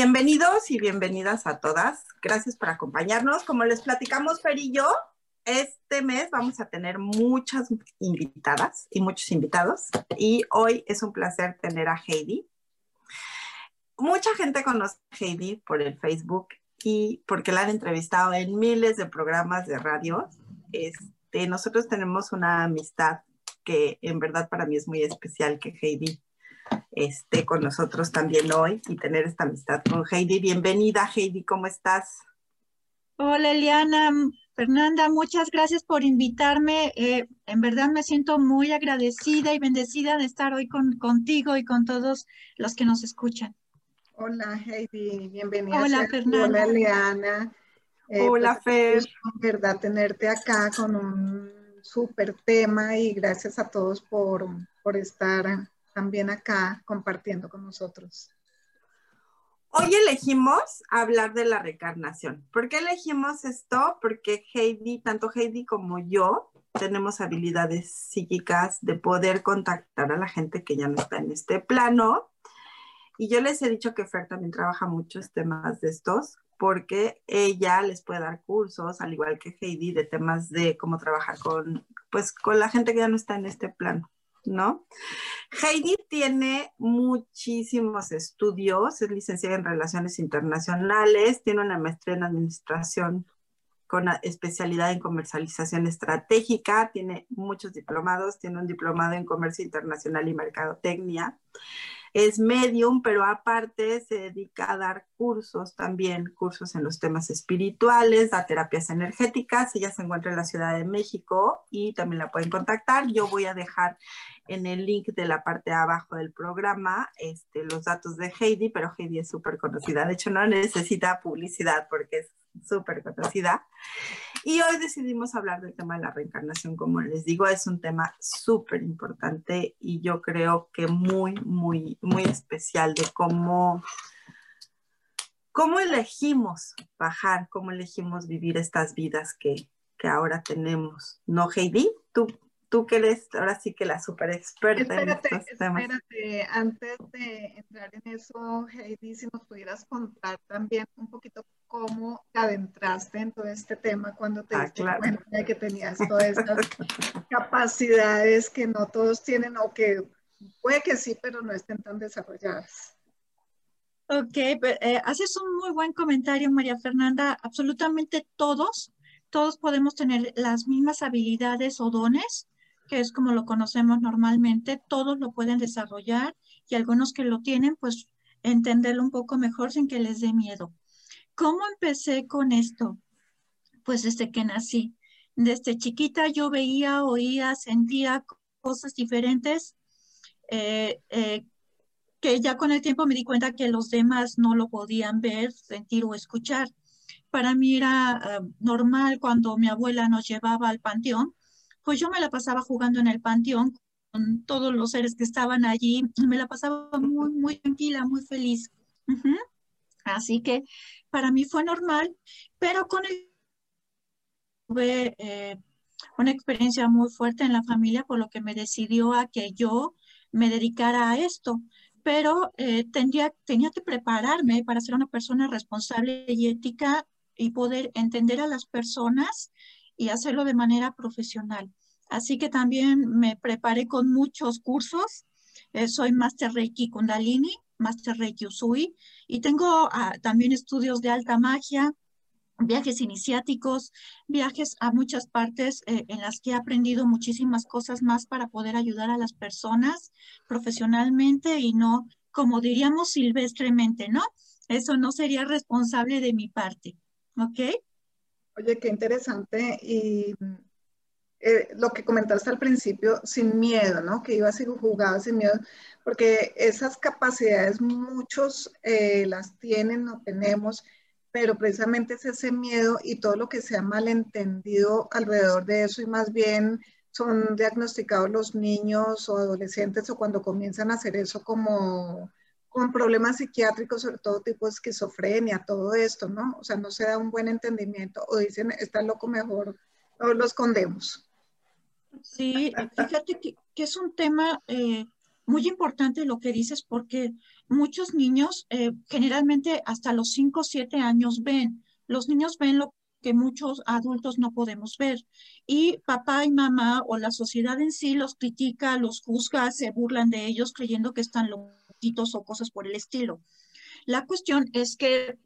Bienvenidos y bienvenidas a todas. Gracias por acompañarnos. Como les platicamos Fer y yo, este mes vamos a tener muchas invitadas y muchos invitados y hoy es un placer tener a Heidi. Mucha gente conoce a Heidi por el Facebook y porque la han entrevistado en miles de programas de radio. Este, nosotros tenemos una amistad que en verdad para mí es muy especial que Heidi esté con nosotros también hoy y tener esta amistad con Heidi. Bienvenida, Heidi, ¿cómo estás? Hola, Eliana. Fernanda, muchas gracias por invitarme. Eh, en verdad me siento muy agradecida y bendecida de estar hoy con, contigo y con todos los que nos escuchan. Hola, Heidi, bienvenida. Hola, Fernanda. Hola, Eliana. Eh, Hola, pues, Fer. En verdad, tenerte acá con un súper tema y gracias a todos por, por estar también acá compartiendo con nosotros. Hoy elegimos hablar de la reencarnación. ¿Por qué elegimos esto? Porque Heidi, tanto Heidi como yo, tenemos habilidades psíquicas de poder contactar a la gente que ya no está en este plano. Y yo les he dicho que Fer también trabaja muchos temas de estos, porque ella les puede dar cursos, al igual que Heidi, de temas de cómo trabajar con, pues, con la gente que ya no está en este plano. ¿No? Heidi tiene muchísimos estudios, es licenciada en Relaciones Internacionales, tiene una maestría en Administración con especialidad en comercialización estratégica, tiene muchos diplomados, tiene un diplomado en comercio internacional y mercadotecnia, es medium, pero aparte se dedica a dar cursos también, cursos en los temas espirituales, da terapias energéticas. Ella se encuentra en la Ciudad de México y también la pueden contactar. Yo voy a dejar en el link de la parte de abajo del programa este, los datos de Heidi, pero Heidi es súper conocida. De hecho, no necesita publicidad porque es súper conocida. Y hoy decidimos hablar del tema de la reencarnación, como les digo, es un tema súper importante y yo creo que muy, muy, muy especial de cómo, cómo elegimos bajar, cómo elegimos vivir estas vidas que, que ahora tenemos. ¿No, Heidi? ¿Tú, tú que eres ahora sí que la super experta en estos temas. Espérate, antes de entrar en eso, Heidi, si nos pudieras contar también un poquito cómo te adentraste en todo este tema cuando te Ah, diste claro. cuenta de que tenías todas estas capacidades que no todos tienen o que puede que sí, pero no estén tan desarrolladas. Ok, pe- eh, haces un muy buen comentario, María Fernanda. Absolutamente todos, todos podemos tener las mismas habilidades o dones, que es como lo conocemos normalmente. Todos lo pueden desarrollar y algunos que lo tienen, pues entenderlo un poco mejor sin que les dé miedo. ¿Cómo empecé con esto? Pues desde que nací. Desde chiquita yo veía, oía, sentía cosas diferentes. eh, eh, que ya con el tiempo me di cuenta que los demás no lo podían ver, sentir o escuchar. Para mí era ah, normal cuando mi abuela nos llevaba al panteón, pues yo me la pasaba jugando en el panteón con todos los seres que estaban allí, me la pasaba muy, muy tranquila, muy feliz. Así que para mí fue normal, pero con el tuve eh, una experiencia muy fuerte en la familia, por lo que me decidió a que yo me dedicara a esto pero eh, tendría, tenía que prepararme para ser una persona responsable y ética y poder entender a las personas y hacerlo de manera profesional. Así que también me preparé con muchos cursos. Eh, soy Master Reiki Kundalini, Master Reiki Usui y tengo ah, también estudios de alta magia, viajes iniciáticos, viajes a muchas partes eh, en las que he aprendido muchísimas cosas más para poder ayudar a las personas profesionalmente y no, como diríamos silvestremente, ¿no? Eso no sería responsable de mi parte, ¿ok? Oye, qué interesante y eh, lo que comentaste al principio, sin miedo, ¿no? Que ibas y jugabas sin miedo, porque esas capacidades muchos eh, las tienen o tenemos pero precisamente es ese miedo y todo lo que se ha malentendido alrededor de eso y más bien son diagnosticados los niños o adolescentes o cuando comienzan a hacer eso como con problemas psiquiátricos, sobre todo tipo de esquizofrenia, todo esto, ¿no? O sea, no se da un buen entendimiento o dicen, está loco mejor, o lo escondemos. Sí, fíjate que, es un tema eh, muy importante lo que dices porque muchos niños eh, generalmente hasta los 5 o 7 años ven. Los niños ven lo que muchos adultos no podemos ver. Y papá y mamá o la sociedad en sí los critica, los juzga, se burlan de ellos creyendo que están o cosas por el estilo. La cuestión es que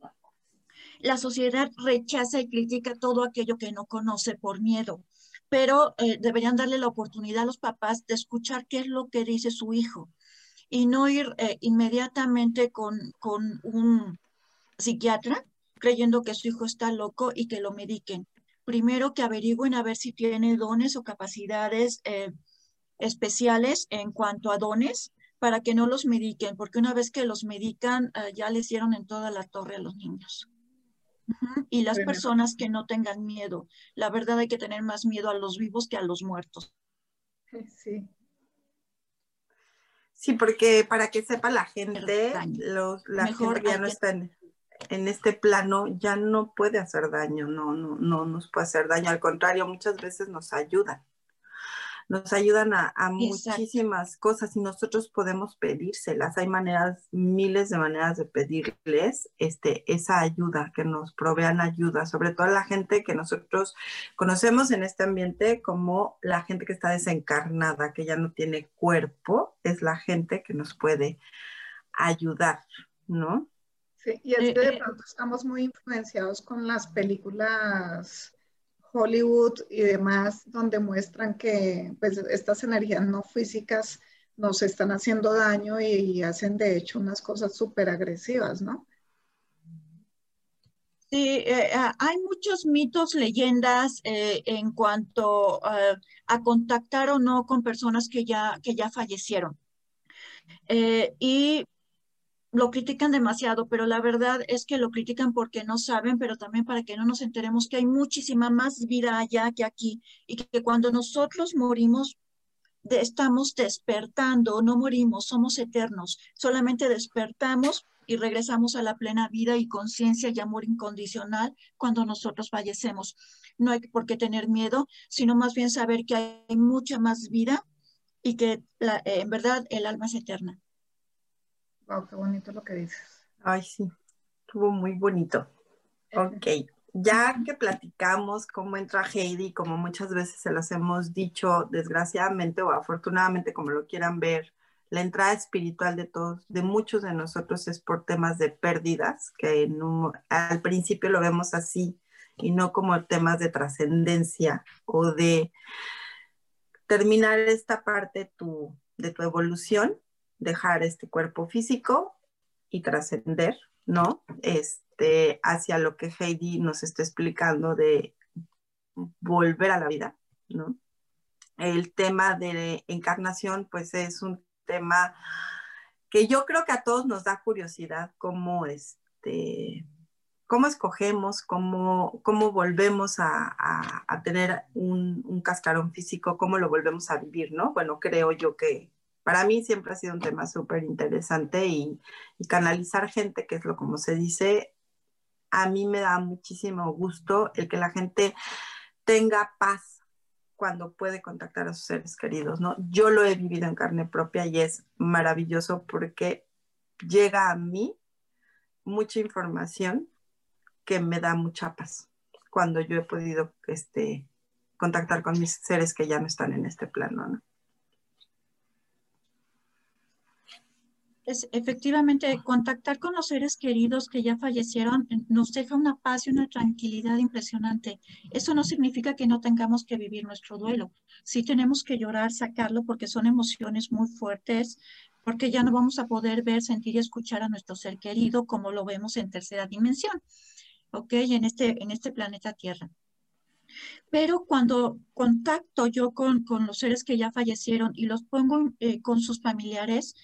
la sociedad rechaza y critica todo aquello que no conoce por miedo pero eh, deberían darle la oportunidad a los papás de escuchar qué es lo que dice su hijo y no ir eh, inmediatamente con, con un psiquiatra creyendo que su hijo está loco y que lo mediquen. Primero que averigüen a ver si tiene dones o capacidades eh, especiales en cuanto a dones para que no los mediquen, porque una vez que los medican ya les dieron en toda la torre a los niños. Y las personas que no tengan miedo. La verdad hay que tener más miedo a los vivos que a los muertos. Sí. Sí, porque para que sepa la gente, los, la gente ya no está en, en, este plano ya no puede hacer daño, no, no, no nos puede hacer daño, al contrario, muchas veces nos ayudan nos ayudan a, muchísimas cosas y nosotros podemos pedírselas. Hay maneras, miles de maneras de pedirles este, esa ayuda, que nos provean ayuda, sobre todo a la gente que nosotros conocemos en este ambiente como la gente que está desencarnada, que ya no tiene cuerpo, es la gente que nos puede ayudar, ¿no? Sí, y es que de eh, eh, pronto estamos muy influenciados con las películas Hollywood y demás, donde muestran que pues, estas energías no físicas nos están haciendo daño y, hacen de hecho unas cosas súper agresivas, ¿no? Sí, eh, ah, hay muchos mitos, leyendas eh, en cuanto a contactar o no con personas que ya, que ya fallecieron. Eh, y lo critican demasiado, pero la verdad es que lo critican porque no saben, pero también para que no nos enteremos que hay muchísima más vida allá que aquí y que cuando nosotros morimos estamos despertando, no morimos, somos eternos, solamente despertamos y regresamos a la plena vida y conciencia y amor incondicional cuando nosotros fallecemos. No hay por qué tener miedo, sino más bien saber que hay mucha más vida y que en verdad el alma es eterna. Wow, qué bonito lo que dices. Ay, sí, estuvo muy bonito. Ok, ya que platicamos cómo entra Heidi, como muchas veces se los hemos dicho, desgraciadamente o afortunadamente, como lo quieran ver, la entrada espiritual de todos, de muchos de nosotros es por temas de pérdidas, que al principio lo vemos así y no como temas de trascendencia o de terminar esta parte tu, de tu evolución dejar este cuerpo físico y trascender, ¿no? Este, hacia lo que Heidi nos está explicando de volver a la vida, ¿no? El tema de encarnación, pues es un tema que yo creo que a todos nos da curiosidad cómo este, cómo escogemos, cómo, cómo volvemos a, a, tener un, un, cascarón físico, cómo lo volvemos a vivir, ¿no? Bueno, creo yo que, para mí siempre ha sido un tema súper interesante y, canalizar gente, que es lo como se dice, a mí me da muchísimo gusto el que la gente tenga paz cuando puede contactar a sus seres queridos, ¿no? Yo lo he vivido en carne propia y es maravilloso porque llega a mí mucha información que me da mucha paz cuando yo he podido este, contactar con mis seres que ya no están en este plano, ¿no? Es efectivamente contactar con los seres queridos que ya fallecieron nos deja una paz y una tranquilidad impresionante. Eso no significa que no tengamos que vivir nuestro duelo. Sí tenemos que llorar, sacarlo porque son emociones muy fuertes, porque ya no vamos a poder ver, sentir y escuchar a nuestro ser querido como lo vemos en tercera dimensión, ¿ok? En este, en este planeta Tierra. Pero cuando contacto yo con, con los seres que ya fallecieron y los pongo eh, con sus familiares,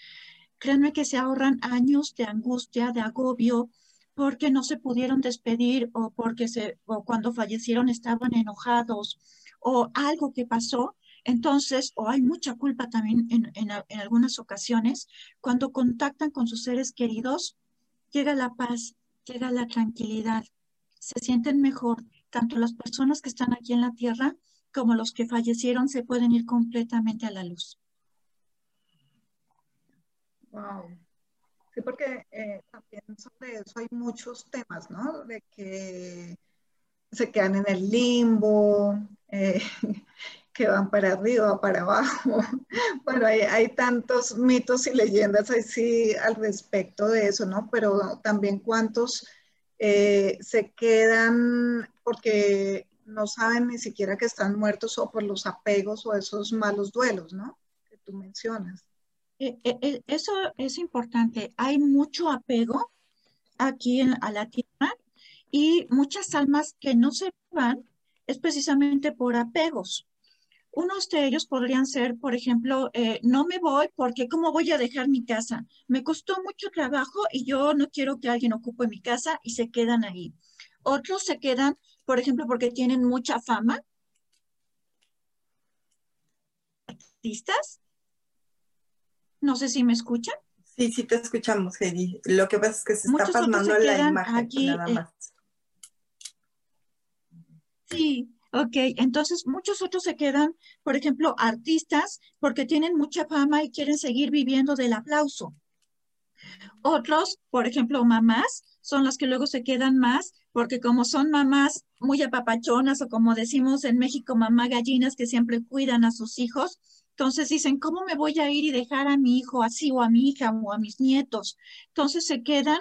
créanme que se ahorran años de angustia, de agobio, porque no se pudieron despedir o porque se, o cuando fallecieron estaban enojados o algo que pasó. Entonces, o hay mucha culpa también en, en, en algunas ocasiones, cuando contactan con sus seres queridos, llega la paz, llega la tranquilidad, se sienten mejor. Tanto las personas que están aquí en la tierra como los que fallecieron se pueden ir completamente a la luz. Wow. Sí, porque eh, también sobre eso hay muchos temas, ¿no? De que se quedan en el limbo, eh, que van para arriba, para abajo. Bueno, hay, tantos mitos y leyendas así al respecto de eso, ¿no? Pero también cuántos eh, se quedan porque no saben ni siquiera que están muertos o por los apegos o esos malos duelos, ¿no? Que tú mencionas. Eh, eh, eso es importante. Hay mucho apego aquí a la tierra y muchas almas que no se van es precisamente por apegos. Unos de ellos podrían ser, por ejemplo, eh, no me voy porque ¿cómo voy a dejar mi casa? Me costó mucho trabajo y yo no quiero que alguien ocupe mi casa y se quedan ahí. Otros se quedan, por ejemplo, porque tienen mucha fama. Artistas no sé si me escuchan. Sí, sí te escuchamos, Heidi. Lo que pasa es que se está pasando la imagen aquí, nada eh, más. sí, ok. Entonces, muchos otros se quedan, por ejemplo, artistas, porque tienen mucha fama y quieren seguir viviendo del aplauso. Otros, por ejemplo, mamás, son las que luego se quedan más, porque como son mamás muy apapachonas o como decimos en México, mamá gallinas que siempre cuidan a sus hijos, entonces dicen, ¿cómo me voy a ir y dejar a mi hijo así o a mi hija o a mis nietos? Entonces se quedan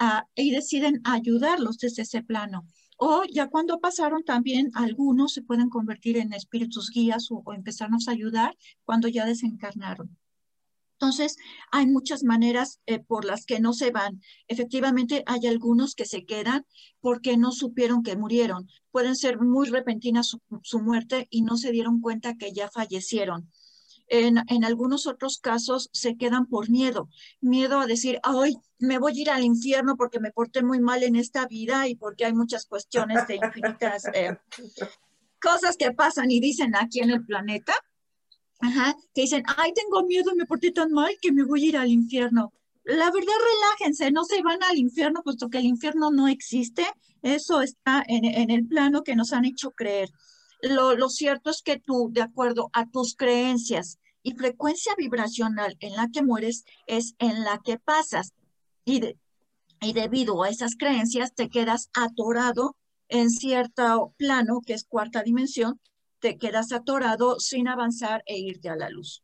ah, y deciden ayudarlos desde ese plano. O ya cuando pasaron también algunos se pueden convertir en espíritus guías o, empezarnos a ayudar cuando ya desencarnaron. Entonces, hay muchas maneras eh, por las que no se van. Efectivamente, hay algunos que se quedan porque no supieron que murieron. Pueden ser muy repentinas su muerte y no se dieron cuenta que ya fallecieron. En, algunos otros casos se quedan por miedo, miedo a decir, ay, me voy a ir al infierno porque me porté muy mal en esta vida y porque hay muchas cuestiones de infinitas eh, cosas que pasan y dicen aquí en el planeta. Ajá, que dicen, ay, tengo miedo, me porté tan mal que me voy a ir al infierno. La verdad, relájense, no se van al infierno, puesto que el infierno no existe. Eso está en, en el plano que nos han hecho creer. Lo, cierto es que tú, de acuerdo a tus creencias y frecuencia vibracional en la que mueres, es en la que pasas. Y, y debido a esas creencias, te quedas atorado en cierto plano, que es cuarta dimensión, te quedas atorado sin avanzar e irte a la luz.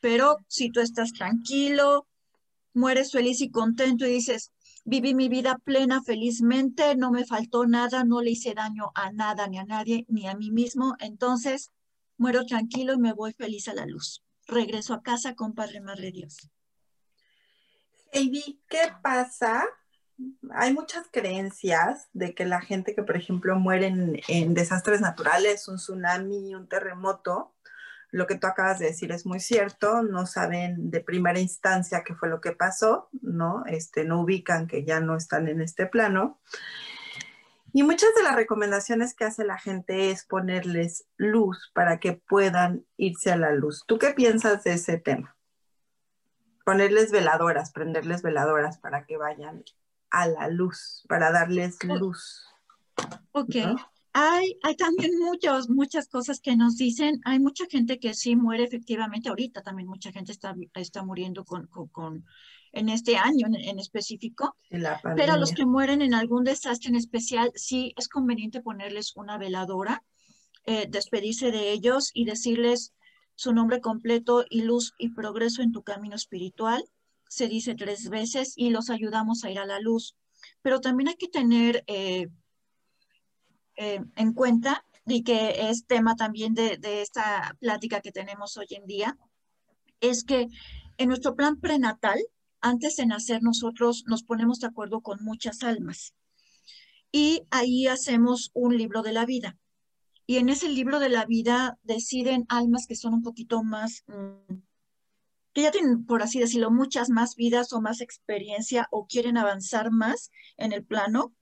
Pero si tú estás tranquilo, mueres feliz y contento y dices, Viví mi vida plena, felizmente, no me faltó nada, no le hice daño a nada, ni a nadie, ni a mí mismo. Entonces, muero tranquilo y me voy feliz a la luz. Regreso a casa con Padre Madre Dios. Heidi, ¿qué pasa? Hay muchas creencias de que la gente que, por ejemplo, muere en, en desastres naturales, un tsunami, un terremoto, lo que tú acabas de decir es muy cierto, no saben de primera instancia qué fue lo que pasó, ¿no? Este, no ubican que ya no están en este plano. Y muchas de las recomendaciones que hace la gente es ponerles luz para que puedan irse a la luz. ¿Tú qué piensas de ese tema? Ponerles veladoras, prenderles veladoras para que vayan a la luz, para darles luz. Ok. Hay, hay también muchos, muchas cosas que nos dicen. Hay mucha gente que sí muere efectivamente. Ahorita también mucha gente está, está muriendo con, con, en este año en, específico. Pero los que mueren en algún desastre en especial, sí es conveniente ponerles una veladora, eh, despedirse de ellos y decirles su nombre completo y luz y progreso en tu camino espiritual se dice tres veces y los ayudamos a ir a la luz. Pero también hay que tener eh, eh, en cuenta, y que es tema también de, de esta plática que tenemos hoy en día, es que en nuestro plan prenatal, antes de nacer, nosotros nos ponemos de acuerdo con muchas almas. Y ahí hacemos un libro de la vida. Y en ese libro de la vida deciden almas que son un poquito más, mm, que ya tienen, por así decirlo, muchas más vidas o más experiencia o quieren avanzar más en el plano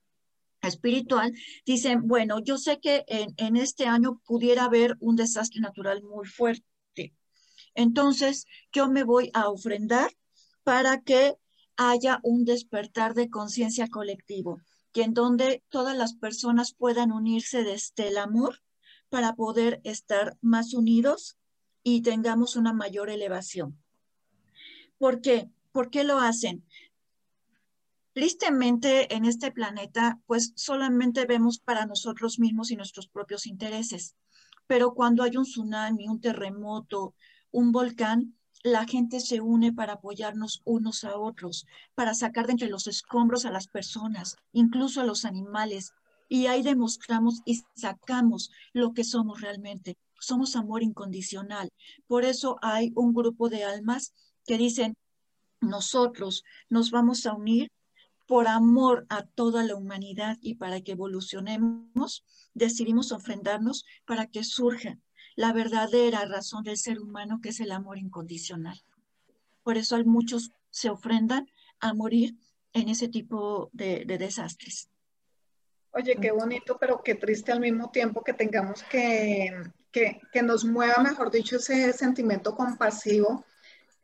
espiritual, dicen, bueno, yo sé que en, este año pudiera haber un desastre natural muy fuerte. Entonces, yo me voy a ofrendar para que haya un despertar de conciencia colectivo, que en donde todas las personas puedan unirse desde el amor para poder estar más unidos y tengamos una mayor elevación. ¿Por qué? ¿Por qué lo hacen? Tristemente, en este planeta, pues solamente vemos para nosotros mismos y nuestros propios intereses. Pero cuando hay un tsunami, un terremoto, un volcán, la gente se une para apoyarnos unos a otros, para sacar de entre los escombros a las personas, incluso a los animales, y ahí demostramos y sacamos lo que somos realmente. Somos amor incondicional. Por eso hay un grupo de almas que dicen, nosotros nos vamos a unir por amor a toda la humanidad y para que evolucionemos, decidimos ofrendarnos para que surja la verdadera razón del ser humano, que es el amor incondicional. Por eso hay muchos se ofrendan a morir en ese tipo de, de desastres. Oye, qué bonito, pero qué triste al mismo tiempo que tengamos que, que, que nos mueva, mejor dicho, ese sentimiento compasivo,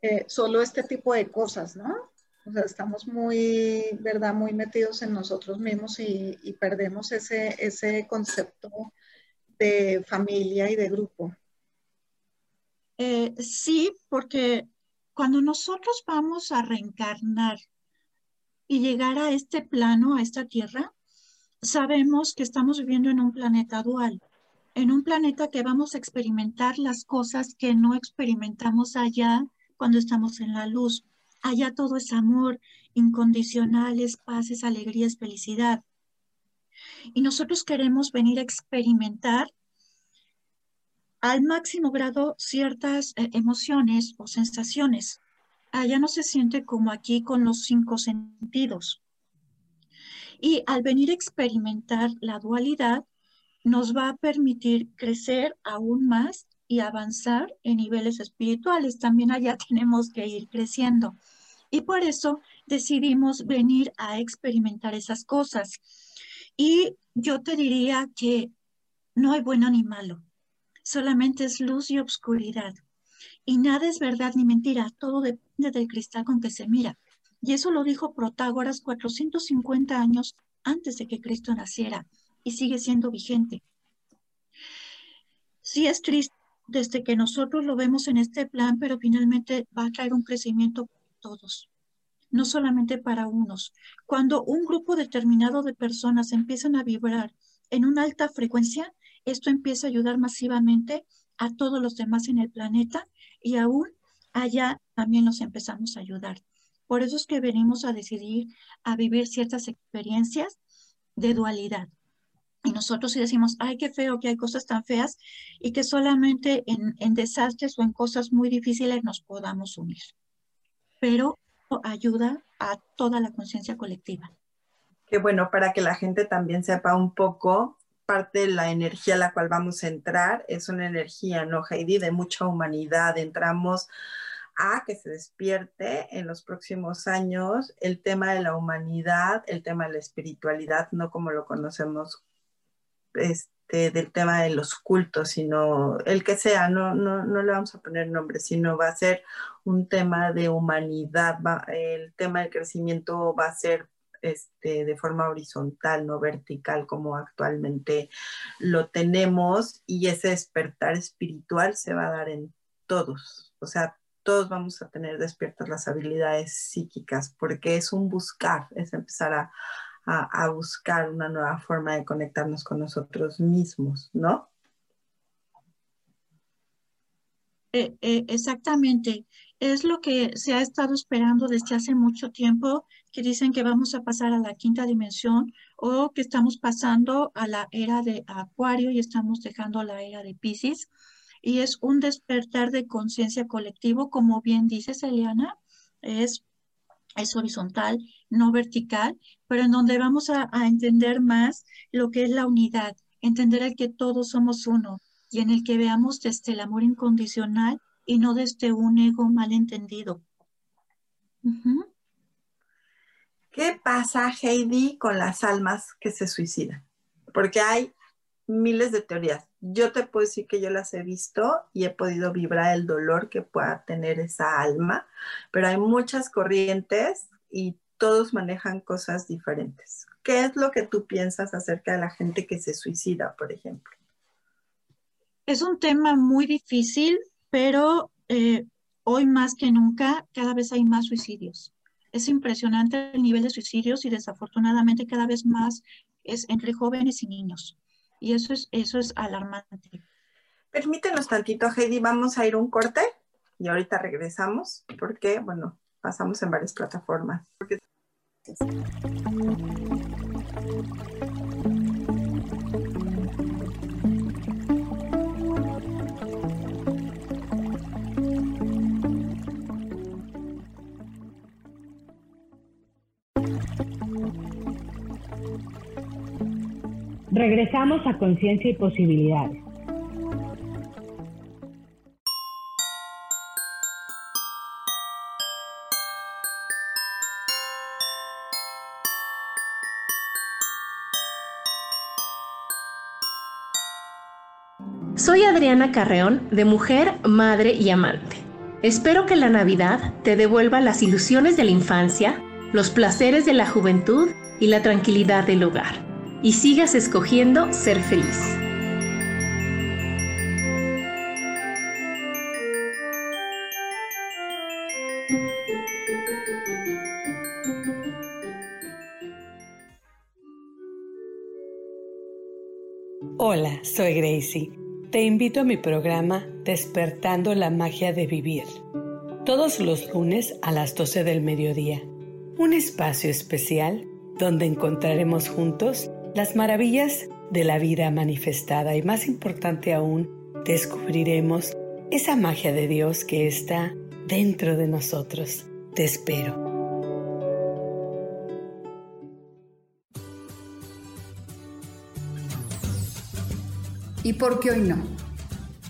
eh, solo este tipo de cosas, ¿no? Estamos muy, ¿verdad? Muy metidos en nosotros mismos y, y perdemos ese, ese concepto de familia y de grupo. Eh, sí, porque cuando nosotros vamos a reencarnar y llegar a este plano, a esta tierra, sabemos que estamos viviendo en un planeta dual, en un planeta que vamos a experimentar las cosas que no experimentamos allá cuando estamos en la luz. Allá todo es amor, incondicionales, paces, alegrías, felicidad. Y nosotros queremos venir a experimentar al máximo grado ciertas eh, emociones o sensaciones. Allá no se siente como aquí con los cinco sentidos. Y al venir a experimentar la dualidad, nos va a permitir crecer aún más y avanzar en niveles espirituales. También allá tenemos que ir creciendo. Y por eso decidimos venir a experimentar esas cosas. Y yo te diría que no hay bueno ni malo, solamente es luz y obscuridad. Y nada es verdad ni mentira, todo depende del cristal con que se mira. Y eso lo dijo Protágoras 450 años antes de que Cristo naciera y sigue siendo vigente. Sí es triste desde que nosotros lo vemos en este plan, pero finalmente va a traer un crecimiento para todos, no solamente para unos. Cuando un grupo determinado de personas empiezan a vibrar en una alta frecuencia, esto empieza a ayudar masivamente a todos los demás en el planeta y aún allá también los empezamos a ayudar. Por eso es que venimos a decidir a vivir ciertas experiencias de dualidad. Y nosotros sí decimos, ay, qué feo que hay cosas tan feas y que solamente en, en desastres o en cosas muy difíciles nos podamos unir. Pero ayuda a toda la conciencia colectiva. Qué bueno, para que la gente también sepa un poco, parte de la energía a la cual vamos a entrar es una energía, ¿no, Heidi? De mucha humanidad. Entramos a que se despierte en los próximos años el tema de la humanidad, el tema de la espiritualidad, no como lo conocemos este, del tema de los cultos, sino el que sea, no, no, no le vamos a poner nombre, sino va a ser un tema de humanidad, el tema del crecimiento va a ser este, de forma horizontal, no vertical como actualmente lo tenemos y ese despertar espiritual se va a dar en todos, o sea, todos vamos a tener despiertas las habilidades psíquicas, porque es un buscar, es empezar a, a, buscar una nueva forma de conectarnos con nosotros mismos, ¿no? Eh, eh, exactamente. es lo que se ha estado esperando desde hace mucho tiempo, que dicen que vamos a pasar a la quinta dimensión o que estamos pasando a la era de Acuario y estamos dejando la era de Pisces. Y es un despertar de conciencia colectivo, como bien dices, Eliana, es, es horizontal, no vertical, pero en donde vamos a, entender más lo que es la unidad, entender el que todos somos uno y en el que veamos desde el amor incondicional y no desde un ego malentendido. ¿Qué pasa, Heidi, con las almas que se suicidan? Porque hay miles de teorías. Yo te puedo decir que yo las he visto y he podido vibrar el dolor que pueda tener esa alma, pero hay muchas corrientes y todos manejan cosas diferentes. ¿Qué es lo que tú piensas acerca de la gente que se suicida, por ejemplo? Es un tema muy difícil, pero eh, hoy más que nunca cada vez hay más suicidios. Es impresionante el nivel de suicidios y desafortunadamente cada vez más es entre jóvenes y niños. Y eso es, eso es alarmante. Permítenos tantito, Heidi, vamos a ir un corte y ahorita regresamos porque, bueno, pasamos en varias plataformas. Regresamos a Conciencia y Posibilidades. Soy Adriana Carreón, de Mujer, Madre y Amante. Espero que la Navidad te devuelva las ilusiones de la infancia, los placeres de la juventud y la tranquilidad del hogar, y sigas escogiendo ser feliz. Hola, soy Gracie. Te invito a mi programa Despertando la Magia de Vivir, todos los lunes a las 12 del mediodía. Un espacio especial donde encontraremos juntos las maravillas de la vida manifestada y más importante aún, descubriremos esa magia de Dios que está dentro de nosotros. Te espero. ¿Y por qué hoy no?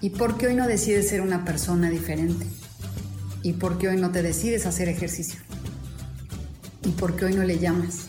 ¿Y por qué hoy no decides ser una persona diferente? ¿Y por qué hoy no te decides hacer ejercicio? ¿Y por qué hoy no le llamas?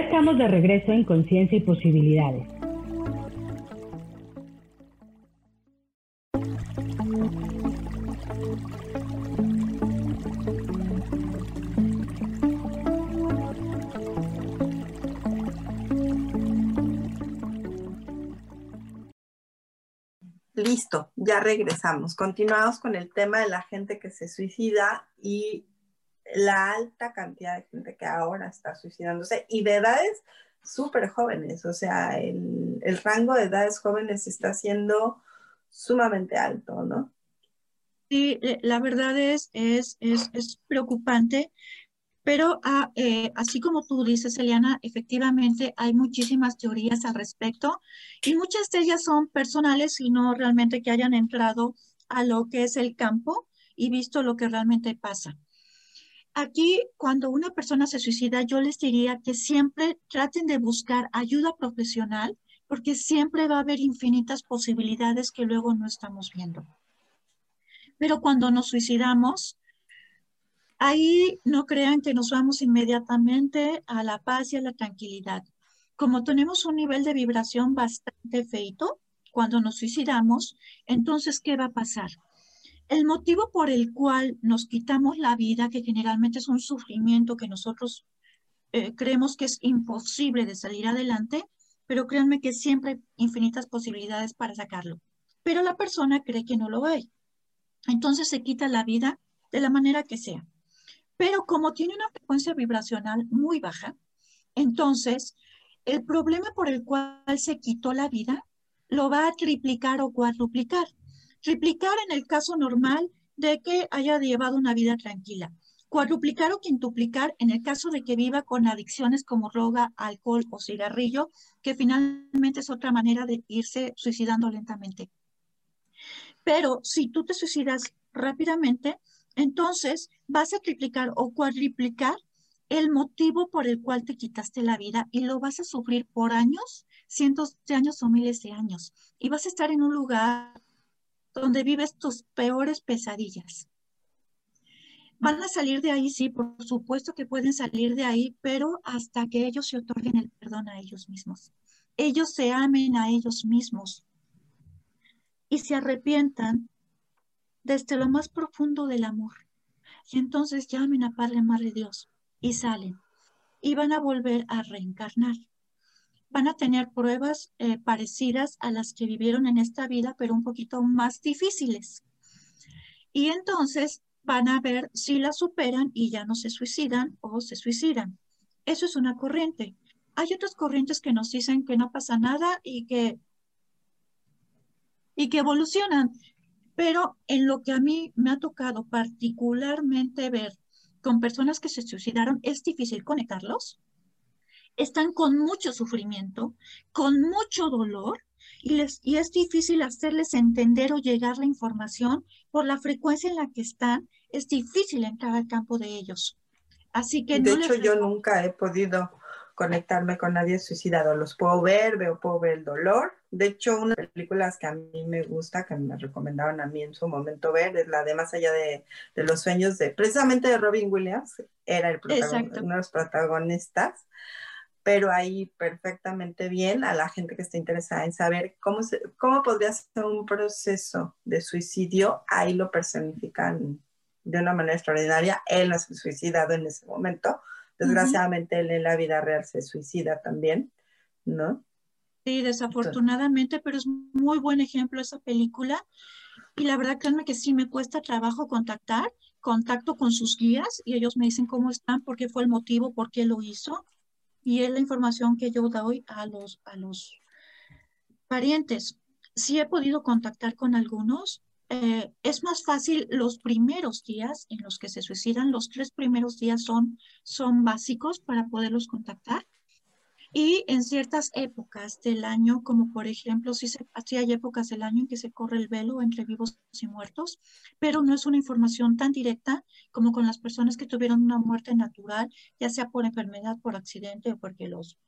Estamos de regreso en Conciencia y Posibilidades. Listo, ya regresamos. Continuamos con el tema de la gente que se suicida y la alta cantidad de gente que ahora está suicidándose y de edades súper jóvenes. O sea, el, rango de edades jóvenes está siendo sumamente alto, ¿no? Sí, la verdad es, es, es, es preocupante pero ah, eh, así como tú dices, Eliana, efectivamente hay muchísimas teorías al respecto y muchas de ellas son personales y no realmente que hayan entrado a lo que es el campo y visto lo que realmente pasa. Aquí, cuando una persona se suicida, yo les diría que siempre traten de buscar ayuda profesional porque siempre va a haber infinitas posibilidades que luego no estamos viendo. Pero cuando nos suicidamos, Ahí no crean que nos vamos inmediatamente a la paz y a la tranquilidad. Como tenemos un nivel de vibración bastante feito, cuando nos suicidamos, entonces, ¿qué va a pasar? El motivo por el cual nos quitamos la vida, que generalmente es un sufrimiento que nosotros eh, creemos que es imposible de salir adelante, pero créanme que siempre hay infinitas posibilidades para sacarlo. Pero la persona cree que no lo hay. Entonces se quita la vida de la manera que sea. Pero como tiene una frecuencia vibracional muy baja, entonces el problema por el cual se quitó la vida lo va a triplicar o cuadruplicar. Triplicar en el caso normal de que haya llevado una vida tranquila. Cuadruplicar o quintuplicar en el caso de que viva con adicciones como droga, alcohol o cigarrillo, que finalmente es otra manera de irse suicidando lentamente. Pero si tú te suicidas rápidamente, entonces vas a triplicar o cuadriplicar el motivo por el cual te quitaste la vida y lo vas a sufrir por años, cientos de años o miles de años. Y vas a estar en un lugar donde vives tus peores pesadillas. Van a salir de ahí, sí, por supuesto que pueden salir de ahí, pero hasta que ellos se otorguen el perdón a ellos mismos. Ellos se amen a ellos mismos y se arrepientan desde lo más profundo del amor. Y entonces llamen a Padre, Madre Dios y salen. Y van a volver a reencarnar. Van a tener pruebas eh, parecidas a las que vivieron en esta vida, pero un poquito más difíciles. Y entonces van a ver si la superan y ya no se suicidan o se suicidan. Eso es una corriente. Hay otras corrientes que nos dicen que no pasa nada y que, y que evolucionan. Pero en lo que a mí me ha tocado particularmente ver con personas que se suicidaron, es difícil conectarlos. Están con mucho sufrimiento, con mucho dolor, y, les, y es difícil hacerles entender o llegar la información por la frecuencia en la que están. Es difícil entrar al campo de ellos. Así que... De hecho, yo nunca he podido conectarme con nadie suicidado. Los puedo ver, veo, puedo ver el dolor. De hecho, una de las películas que a mí me gusta, que me recomendaron a mí en su momento ver, es la de Más allá de, de los sueños de, precisamente de Robin Williams, era el uno de los protagonistas, pero ahí perfectamente bien a la gente que está interesada en saber cómo, se, cómo podría ser un proceso de suicidio, ahí lo personifican de una manera extraordinaria. Él no se suicidado en ese momento, Desgraciadamente él en la vida real se suicida también, ¿no? Sí, desafortunadamente, pero es muy buen ejemplo esa película. Y la verdad, créanme que sí me cuesta trabajo contactar, contacto con sus guías y ellos me dicen cómo están, por qué fue el motivo, por qué lo hizo. Y es la información que yo doy a los, a los parientes. Sí he podido contactar con algunos, eh, es más fácil los primeros días en los que se suicidan, los tres primeros días son, son básicos para poderlos contactar. Y en ciertas épocas del año, como por ejemplo, sí, se, hay épocas del año en que se corre el velo entre vivos y muertos, pero no es una información tan directa como con las personas que tuvieron una muerte natural, ya sea por enfermedad, por accidente o porque los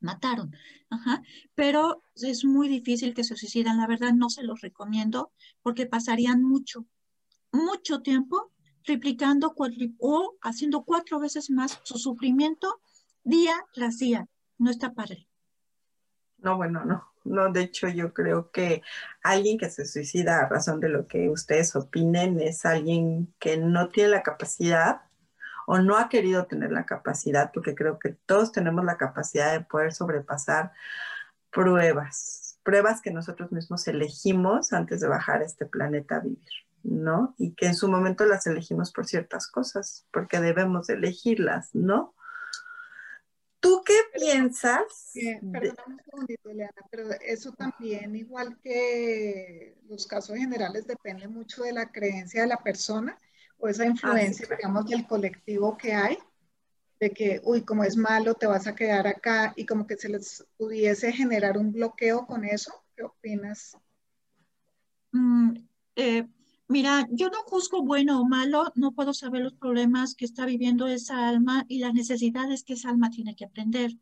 mataron. Ajá. Pero es muy difícil que se suicidan. La verdad, no se los recomiendo porque pasarían mucho, mucho tiempo triplicando o haciendo cuatro veces más su sufrimiento día tras día. No está padre. No, bueno, no. No, de hecho yo creo que alguien que se suicida a razón de lo que ustedes opinen es alguien que no tiene la capacidad o no ha querido tener la capacidad, porque creo que todos tenemos la capacidad de poder sobrepasar pruebas, pruebas que nosotros mismos elegimos antes de bajar este planeta a vivir, ¿no? Y que en su momento las elegimos por ciertas cosas, porque debemos elegirlas, ¿no? ¿Tú qué piensas? perdóname un segundito, Leana, pero eso también, igual que los casos generales, depende mucho de la creencia de la persona o esa influencia, digamos, del colectivo que hay, de que, uy, como es malo, te vas a quedar acá y como que se les pudiese generar un bloqueo con eso. ¿Qué opinas? Mm, eh, mira, yo no juzgo bueno o malo, no puedo saber los problemas que está viviendo esa alma y las necesidades que esa alma tiene que aprender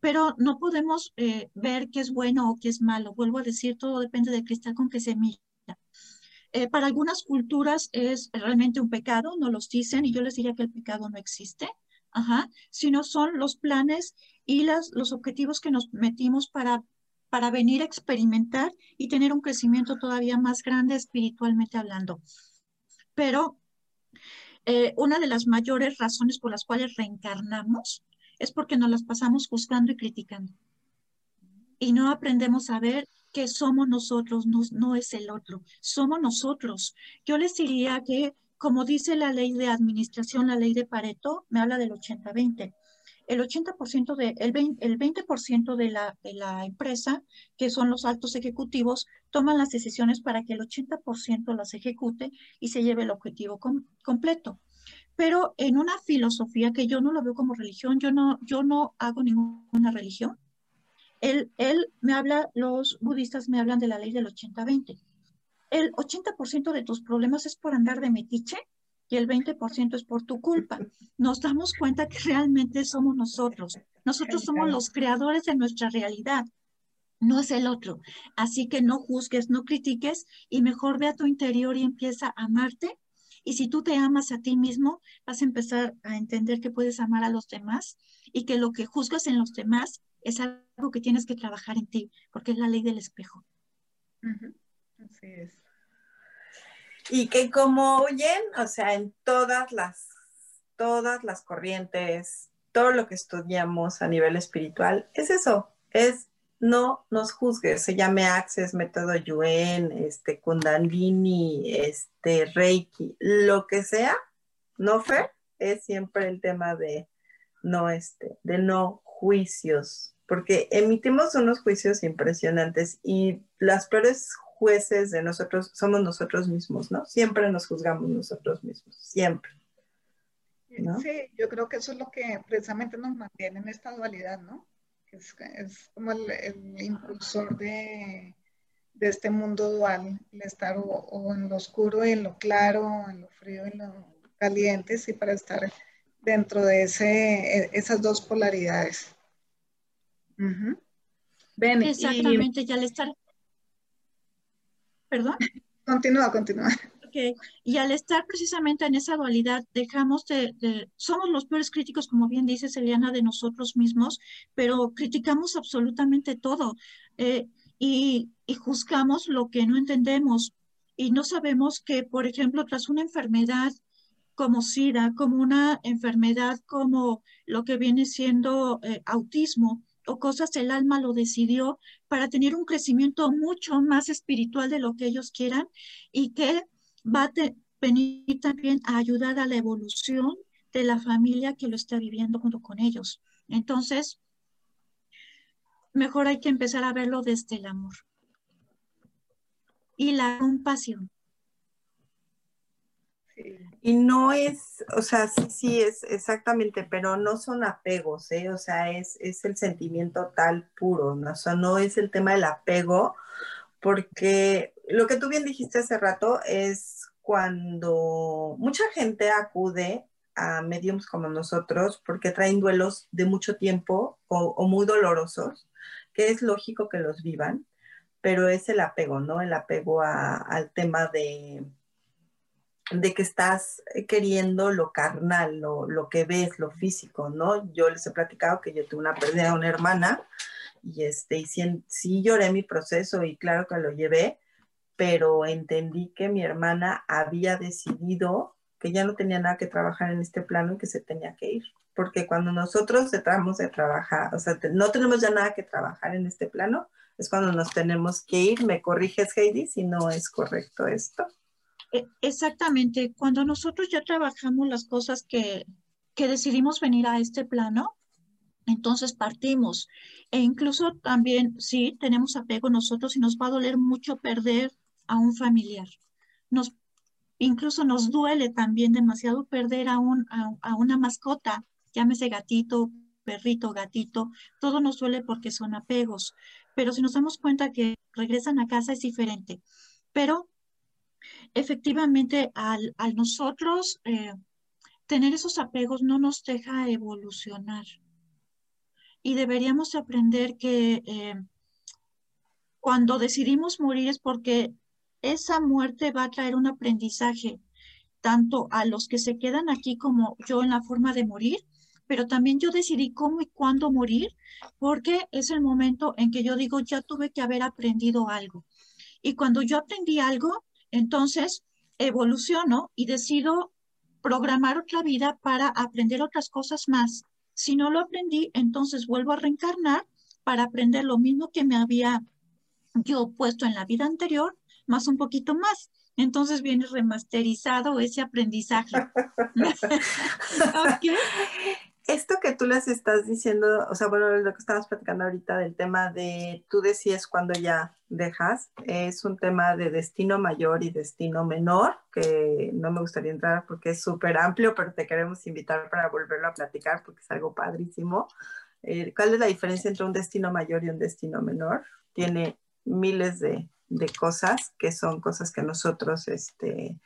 pero no podemos eh, ver qué es bueno o qué es malo. Vuelvo a decir, todo depende del cristal con que se mira. Eh, para algunas culturas es realmente un pecado, no los dicen, y yo les diría que el pecado no existe, ajá, sino son los planes y las, los objetivos que nos metimos para, para venir a experimentar y tener un crecimiento todavía más grande espiritualmente hablando. Pero eh, una de las mayores razones por las cuales reencarnamos es porque nos las pasamos juzgando y criticando. Y no aprendemos a ver que somos nosotros, no, no es el otro, somos nosotros. Yo les diría que, como dice la ley de administración, la ley de Pareto, me habla del 80-20 el 80% de, el 20%, el 20 de, la, de la empresa, que son los altos ejecutivos, toman las decisiones para que el 80% las ejecute y se lleve el objetivo completo. Pero en una filosofía que yo no lo veo como religión, yo no, yo no hago ninguna religión. Él, él me habla, los budistas me hablan de la ley del 80-20. El 80% de tus problemas es por andar de metiche y el 20% es por tu culpa. Nos damos cuenta que realmente somos nosotros. Nosotros somos los creadores de nuestra realidad, no es el otro. Así que no juzgues, no critiques y mejor ve a tu interior y empieza a amarte. Y si tú te amas a ti mismo, vas a empezar a entender que puedes amar a los demás y que lo que juzgas en los demás es algo que tienes que trabajar en ti, porque es la ley del espejo. Así es y que como oyen, o sea, en todas las, todas las corrientes, todo lo que estudiamos a nivel espiritual, es eso, es no nos juzgues, se llame Access, método Yuen, este, Kundalini, este, Reiki, lo que sea, no fe, es siempre el tema de no, este, de no juicios, porque emitimos unos juicios impresionantes y las peores jueces de nosotros, somos nosotros mismos, ¿no? Siempre nos juzgamos nosotros mismos, siempre. Sí, yo creo que eso es lo que precisamente nos mantiene en esta dualidad, ¿no? Es, es como el, impulsor de, de, este mundo dual, el estar o, en lo oscuro y en lo claro, en lo frío y en lo caliente, sí, para estar dentro de ese, e, esas dos polaridades. Exactamente, y, ya al estar ¿Perdón? Continúa, continúa. Okay. Y al estar precisamente en esa dualidad, dejamos de, somos los peores críticos, como bien dice Eliana, de nosotros mismos, pero criticamos absolutamente todo eh, y, y juzgamos lo que no entendemos y no sabemos que, por ejemplo, tras una enfermedad como SIDA, como una enfermedad como lo que viene siendo eh, autismo, o cosas el alma lo decidió para tener un crecimiento mucho más espiritual de lo que ellos quieran y que va a venir también a ayudar a la evolución de la familia que lo está viviendo junto con ellos. Entonces, mejor hay que empezar a verlo desde el amor y la compasión. Y no es, o sea, sí, sí, es exactamente, pero no son apegos, ¿eh? O sea, es, es el sentimiento tal puro, ¿no? O sea, no es el tema del apego, porque lo que tú bien dijiste hace rato es cuando mucha gente acude a mediums como nosotros porque traen duelos de mucho tiempo o, muy dolorosos, que es lógico que los vivan, pero es el apego, ¿no? El apego al tema de de que estás queriendo lo carnal, lo, que ves, lo físico, ¿no? Yo les he platicado que yo tuve una pérdida una hermana y, este, y sí, lloré mi proceso y claro que lo llevé, pero entendí que mi hermana había decidido que ya no tenía nada que trabajar en este plano y que se tenía que ir. Porque cuando nosotros tratamos de trabajar, o sea, no tenemos ya nada que trabajar en este plano, es cuando nos tenemos que ir. Me corriges, Heidi, si no es correcto esto. E, exactamente, cuando nosotros ya trabajamos las cosas que, que decidimos venir a este plano, entonces partimos. E incluso también, sí, tenemos apego nosotros y nos va a doler mucho perder a un familiar. Nos, incluso nos duele también demasiado perder a, un, a una mascota, llámese gatito, perrito, gatito, todo nos duele porque son apegos. Pero si nos damos cuenta que regresan a casa es diferente. Pero efectivamente al, nosotros eh, tener esos apegos no nos deja evolucionar. Y deberíamos aprender que eh, cuando decidimos morir es porque esa muerte va a traer un aprendizaje, tanto a los que se quedan aquí como yo en la forma de morir, pero también yo decidí cómo y cuándo morir, porque es el momento en que yo digo, ya tuve que haber aprendido algo. Y cuando yo aprendí algo, entonces, evoluciono y decido programar otra vida para aprender otras cosas más. Si no lo aprendí, entonces vuelvo a reencarnar para aprender lo mismo que me había yo puesto en la vida anterior, más un poquito más. Entonces viene remasterizado ese aprendizaje. okay. Esto que tú les estás diciendo, o sea, bueno, lo que estabas platicando ahorita del tema de tú decides cuando ya dejas, es un tema de destino mayor y destino menor, que no me gustaría entrar porque es súper amplio, pero te queremos invitar para volverlo a platicar porque es algo padrísimo. Eh, ¿Cuál es la diferencia entre un destino mayor y un destino menor? Tiene miles de, de cosas que son cosas que nosotros este,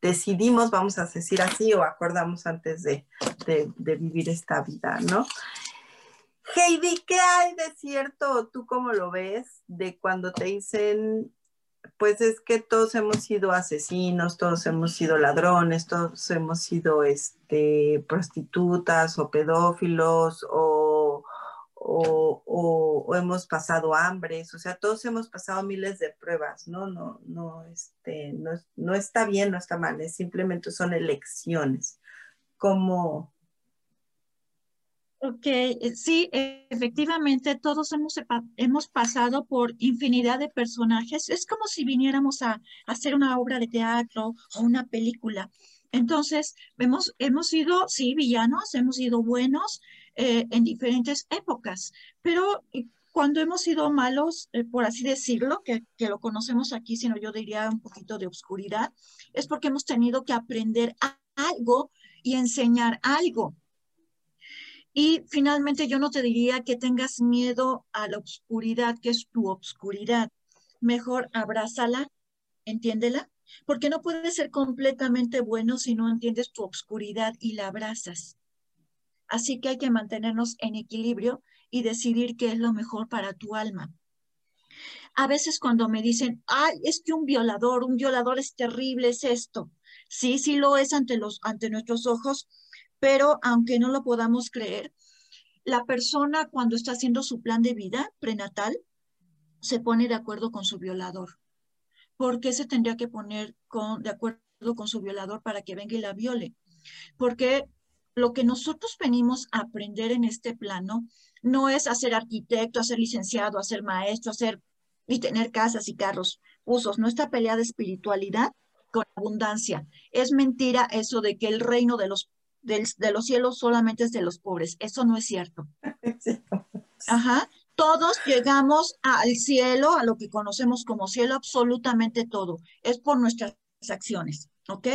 decidimos, vamos a decir así, o acordamos antes de, de, vivir esta vida, ¿no? Heidi, ¿qué hay de cierto? ¿Tú cómo lo ves de cuando te dicen, pues es que todos hemos sido asesinos, todos hemos sido ladrones, todos hemos sido este, prostitutas o pedófilos o o, hemos pasado hambres, o sea, todos hemos pasado miles de pruebas, ¿no? No, no, este, no, no está bien, no está mal, es simplemente son elecciones. Como... Ok, eh, sí, efectivamente, todos hemos, hemos pasado por infinidad de personajes. Es como si viniéramos a, a hacer una obra de teatro o una película. Entonces, hemos, hemos sido, sí, villanos, hemos sido buenos, eh, en diferentes épocas, pero eh, cuando hemos sido malos, eh, por así decirlo, que, que, lo conocemos aquí, sino yo diría un poquito de oscuridad, es porque hemos tenido que aprender algo y enseñar algo. Y finalmente yo no te diría que tengas miedo a la oscuridad, que es tu oscuridad. Mejor abrázala, entiéndela, porque no puedes ser completamente bueno si no entiendes tu oscuridad y la abrazas. Así que hay que mantenernos en equilibrio y decidir qué es lo mejor para tu alma. A veces cuando me dicen, ay, es que un violador, un violador es terrible, es esto. Sí, sí lo es ante, los, ante nuestros ojos, pero aunque no lo podamos creer, la persona cuando está haciendo su plan de vida prenatal se pone de acuerdo con su violador. ¿Por qué se tendría que poner con, de acuerdo con su violador para que venga y la viole? Porque lo que nosotros venimos a aprender en este plano no es hacer arquitecto, hacer licenciado, hacer maestro, hacer y tener casas y carros, usos. Nuestra pelea de espiritualidad con abundancia. Es mentira eso de que el reino de los, de, los cielos solamente es de los pobres. Eso no es cierto. Ajá. Todos llegamos al cielo, a lo que conocemos como cielo, absolutamente todo. Es por nuestras acciones, ¿ok?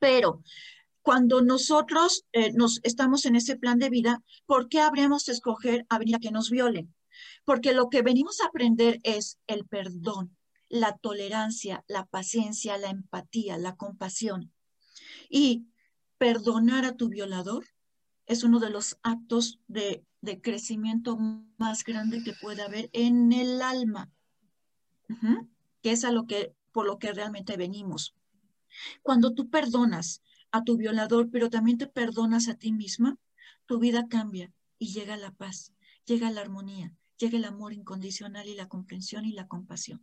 Pero cuando nosotros eh, nos estamos en ese plan de vida, ¿por qué habríamos de escoger a venir a que nos violen? Porque lo que venimos a aprender es el perdón, la tolerancia, la paciencia, la empatía, la compasión. Y perdonar a tu violador es uno de los actos de, de crecimiento más grande que puede haber en el alma, que es a lo que, por lo que realmente venimos. Cuando tú perdonas, a tu violador, pero también te perdonas a ti misma, tu vida cambia y llega la paz, llega la armonía, llega el amor incondicional y la comprensión y la compasión.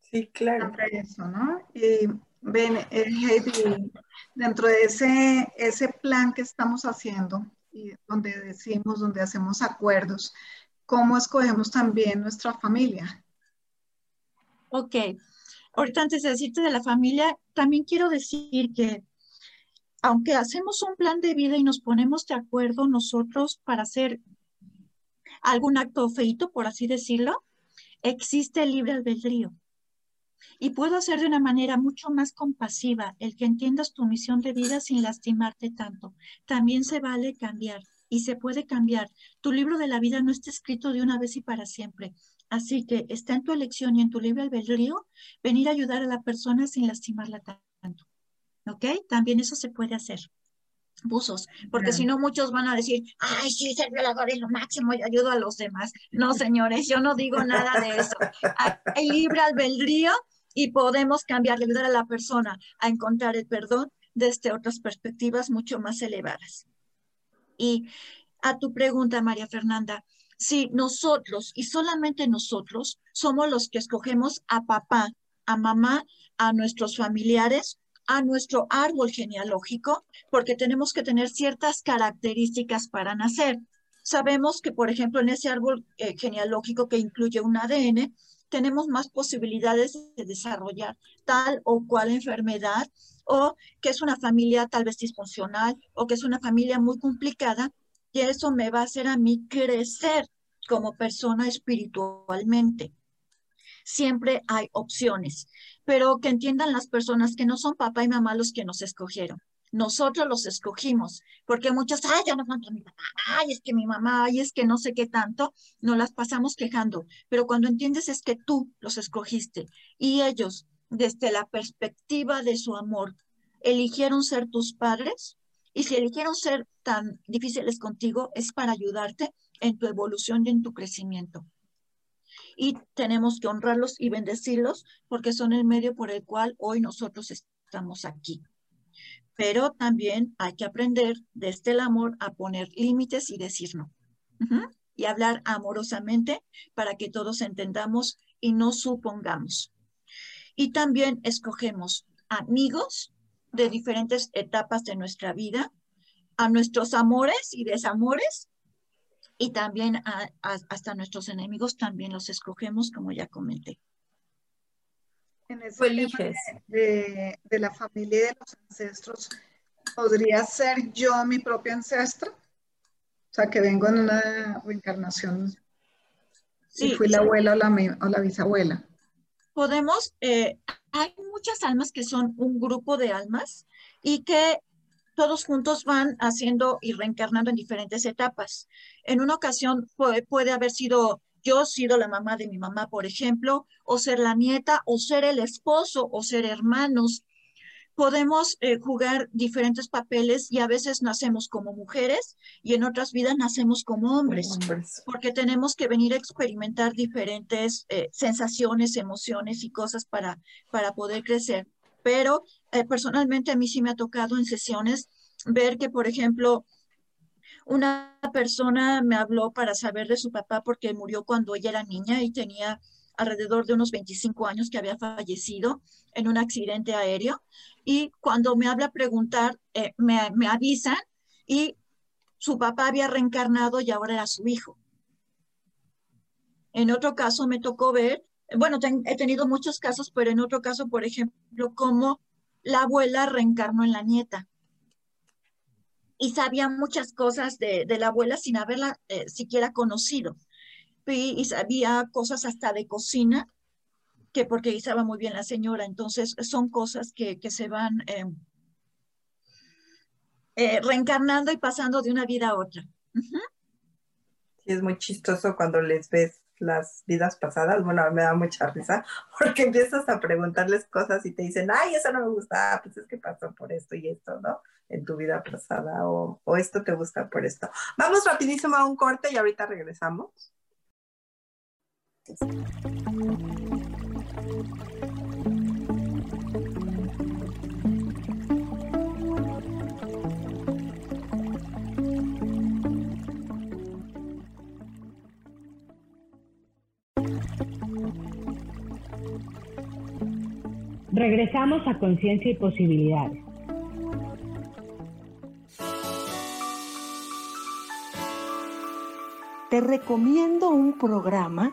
Sí, claro. Eso, ¿no? Y ven, eh, dentro de ese, ese plan que estamos haciendo, y donde decimos, donde hacemos acuerdos, ¿cómo escogemos también nuestra familia? Ok, ahorita antes de decirte de la familia, también quiero decir que aunque hacemos un plan de vida y nos ponemos de acuerdo nosotros para hacer algún acto feito, por así decirlo, existe el libre albedrío. Y puedo hacer de una manera mucho más compasiva el que entiendas tu misión de vida sin lastimarte tanto. También se vale cambiar y se puede cambiar. Tu libro de la vida no está escrito de una vez y para siempre. Así que está en tu elección y en tu libre albedrío venir a ayudar a la persona sin lastimarla tanto. ¿Ok? También eso se puede hacer. Buzos, porque si no muchos van a decir, ay, sí, ser violador es lo máximo y ayudo a los demás. No, señores, yo no digo nada de eso. Hay libre albedrío y podemos cambiar, ayudar a la persona a encontrar el perdón desde otras perspectivas mucho más elevadas. Y a tu pregunta, María Fernanda, si nosotros y solamente nosotros somos los que escogemos a papá, a mamá, a nuestros familiares, a nuestro árbol genealógico, porque tenemos que tener ciertas características para nacer. Sabemos que, por ejemplo, en ese árbol eh, genealógico que incluye un ADN, tenemos más posibilidades de desarrollar tal o cual enfermedad o que es una familia tal vez disfuncional o que es una familia muy complicada y eso me va a hacer a mí crecer como persona espiritualmente. Siempre hay opciones, pero que entiendan las personas que no son papá y mamá los que nos escogieron. Nosotros los escogimos, porque muchos, ay, ya no a mi papá, ay, es que mi mamá, ay, es que no sé qué tanto, nos las pasamos quejando. Pero cuando entiendes es que tú los escogiste y ellos, desde la perspectiva de su amor, eligieron ser tus padres. Y si eligieron ser tan difíciles contigo, es para ayudarte en tu evolución y en tu crecimiento. Y tenemos que honrarlos y bendecirlos porque son el medio por el cual hoy nosotros estamos aquí pero también hay que aprender desde el amor a poner límites y decir no. Y hablar amorosamente para que todos entendamos y no supongamos. Y también escogemos amigos de diferentes etapas de nuestra vida, a nuestros amores y desamores, y también hasta nuestros enemigos también los escogemos, como ya comenté en ese tema de, de, la familia y de los ancestros, ¿podría ser yo mi propio ancestro? O sea, que vengo en una reencarnación sí, y fui la abuela o la, o la bisabuela. Podemos, eh, hay muchas almas que son un grupo de almas y que todos juntos van haciendo y reencarnando en diferentes etapas. En una ocasión puede, puede haber sido yo sido la mamá de mi mamá, por ejemplo, o ser la nieta, o ser el esposo, o ser hermanos. Podemos eh, jugar diferentes papeles y a veces nacemos como mujeres y en otras vidas nacemos como hombres, porque tenemos que venir a experimentar diferentes eh, sensaciones, emociones y cosas para, para poder crecer. Pero eh, personalmente a mí sí me ha tocado en sesiones ver que, por ejemplo, una persona me habló para saber de su papá porque murió cuando ella era niña y tenía alrededor de unos 25 años que había fallecido en un accidente aéreo. Y cuando me habla a preguntar, eh, me, me avisan y su papá había reencarnado y ahora era su hijo. En otro caso me tocó ver, bueno, he tenido muchos casos, pero en otro caso, por ejemplo, cómo la abuela reencarnó en la nieta y sabía muchas cosas de, la abuela sin haberla eh, siquiera conocido. Y, sabía cosas hasta de cocina, que porque guisaba muy bien la señora. Entonces, son cosas que, se van eh, eh, reencarnando y pasando de una vida a otra. Es muy chistoso cuando les ves las vidas pasadas, bueno, me da mucha risa, porque empiezas a preguntarles cosas y te dicen, ay, eso no me gusta, ah, pues es que pasó por esto y esto, ¿no? En tu vida pasada, o, o esto te gusta por esto. Vamos rapidísimo a un corte y ahorita regresamos. Regresamos a Conciencia y Posibilidades. Te recomiendo un programa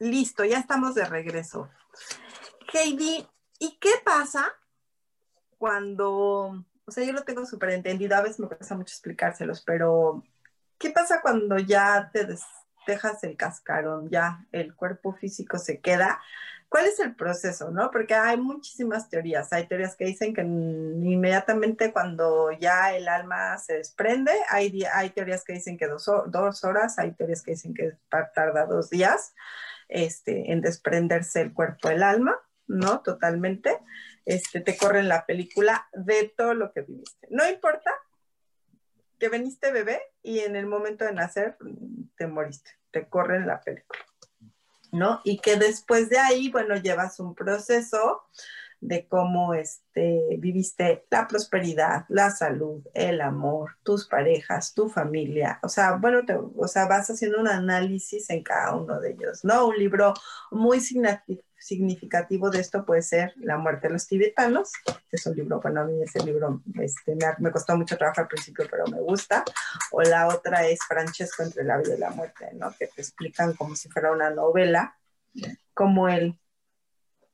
Listo, ya estamos de regreso. Heidi, ¿y qué pasa cuando, o sea, yo lo tengo súper entendido, a veces me cuesta mucho explicárselos, pero ¿qué pasa cuando ya te dejas el cascarón, ya el cuerpo físico se queda? ¿Cuál es el proceso, no? Porque hay muchísimas teorías. Hay teorías que dicen que inmediatamente cuando ya el alma se desprende, hay, teorías que dicen que dos horas, hay teorías que dicen que tarda dos días este, en desprenderse el cuerpo del alma, ¿no? Totalmente. Este, te corren la película de todo lo que viviste. No importa que veniste bebé y en el momento de nacer te moriste, te corren la película, ¿no? Y que después de ahí, bueno, llevas un proceso de cómo este, viviste la prosperidad, la salud, el amor, tus parejas, tu familia. O sea, bueno, o sea, vas haciendo un análisis en cada uno de ellos, ¿no? Un libro muy significativo de esto puede ser La muerte de los tibetanos, es un libro, bueno, a mí ese libro este, me, me, costó mucho trabajo al principio, pero me gusta. O la otra es Francesco entre la vida y la muerte, ¿no? Que te explican como si fuera una novela, como él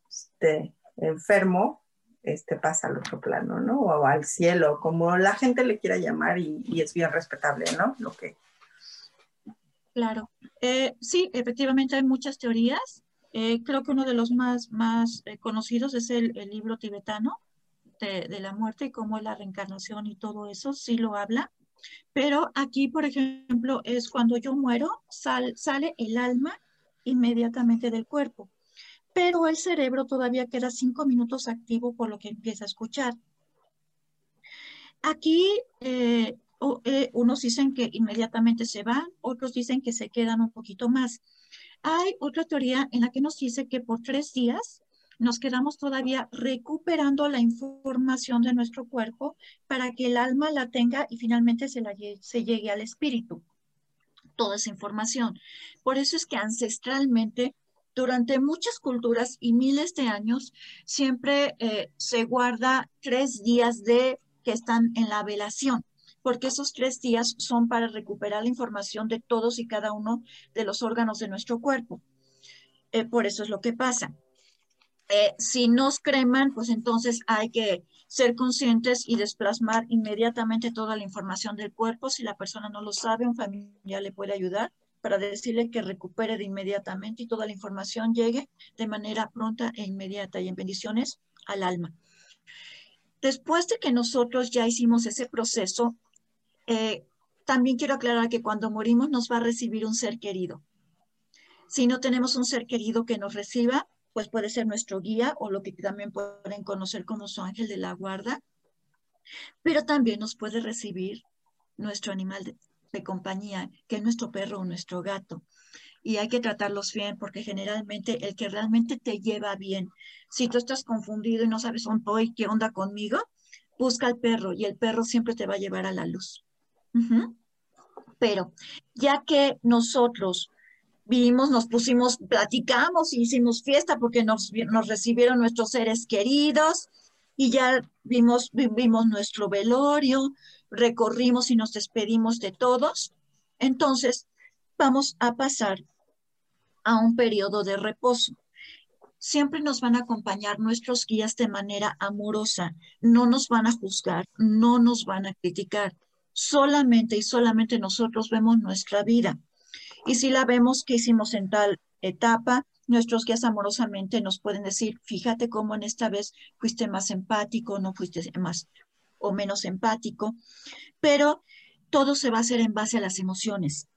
este, enfermo, este pasa al otro plano, ¿no? O al cielo, como la gente le quiera llamar y, es bien respetable, ¿no? Lo que... Claro. Eh, sí, efectivamente hay muchas teorías. Eh, creo que uno de los más, más eh, conocidos es el, libro tibetano de, la muerte y cómo es la reencarnación y todo eso, sí lo habla. Pero aquí, por ejemplo, es cuando yo muero, sal, sale el alma inmediatamente del cuerpo pero el cerebro todavía queda cinco minutos activo por lo que empieza a escuchar. Aquí eh, eh, unos dicen que inmediatamente se van, otros dicen que se quedan un poquito más. Hay otra teoría en la que nos dice que por tres días nos quedamos todavía recuperando la información de nuestro cuerpo para que el alma la tenga y finalmente se, la, se llegue al espíritu toda esa información. Por eso es que ancestralmente durante muchas culturas y miles de años siempre eh, se guarda tres días de que están en la velación, porque esos tres días son para recuperar la información de todos y cada uno de los órganos de nuestro cuerpo. Eh, por eso es lo que pasa. Eh, si nos creman, pues entonces hay que ser conscientes y desplasmar inmediatamente toda la información del cuerpo. Si la persona no lo sabe, un familiar le puede ayudar para decirle que recupere de inmediatamente y toda la información llegue de manera pronta e inmediata y en bendiciones al alma. Después de que nosotros ya hicimos ese proceso, eh, también quiero aclarar que cuando morimos nos va a recibir un ser querido. Si no tenemos un ser querido que nos reciba, pues puede ser nuestro guía o lo que también pueden conocer como su ángel de la guarda, pero también nos puede recibir nuestro animal de, compañía, que es nuestro perro o nuestro gato. Y hay que tratarlos bien porque generalmente el que realmente te lleva bien, si tú estás confundido y no sabes hoy qué onda conmigo, busca al perro y el perro siempre te va a llevar a la luz. Pero ya que nosotros vimos, nos pusimos, platicamos, hicimos fiesta porque nos, nos recibieron nuestros seres queridos y ya vimos, vimos nuestro velorio, recorrimos y nos despedimos de todos, entonces vamos a pasar a un periodo de reposo. Siempre nos van a acompañar nuestros guías de manera amorosa, no nos van a juzgar, no nos van a criticar, solamente y solamente nosotros vemos nuestra vida. Y si la vemos que hicimos en tal etapa, nuestros guías amorosamente nos pueden decir, fíjate cómo en esta vez fuiste más empático, no fuiste más o menos empático, pero todo se va a hacer en base a las emociones.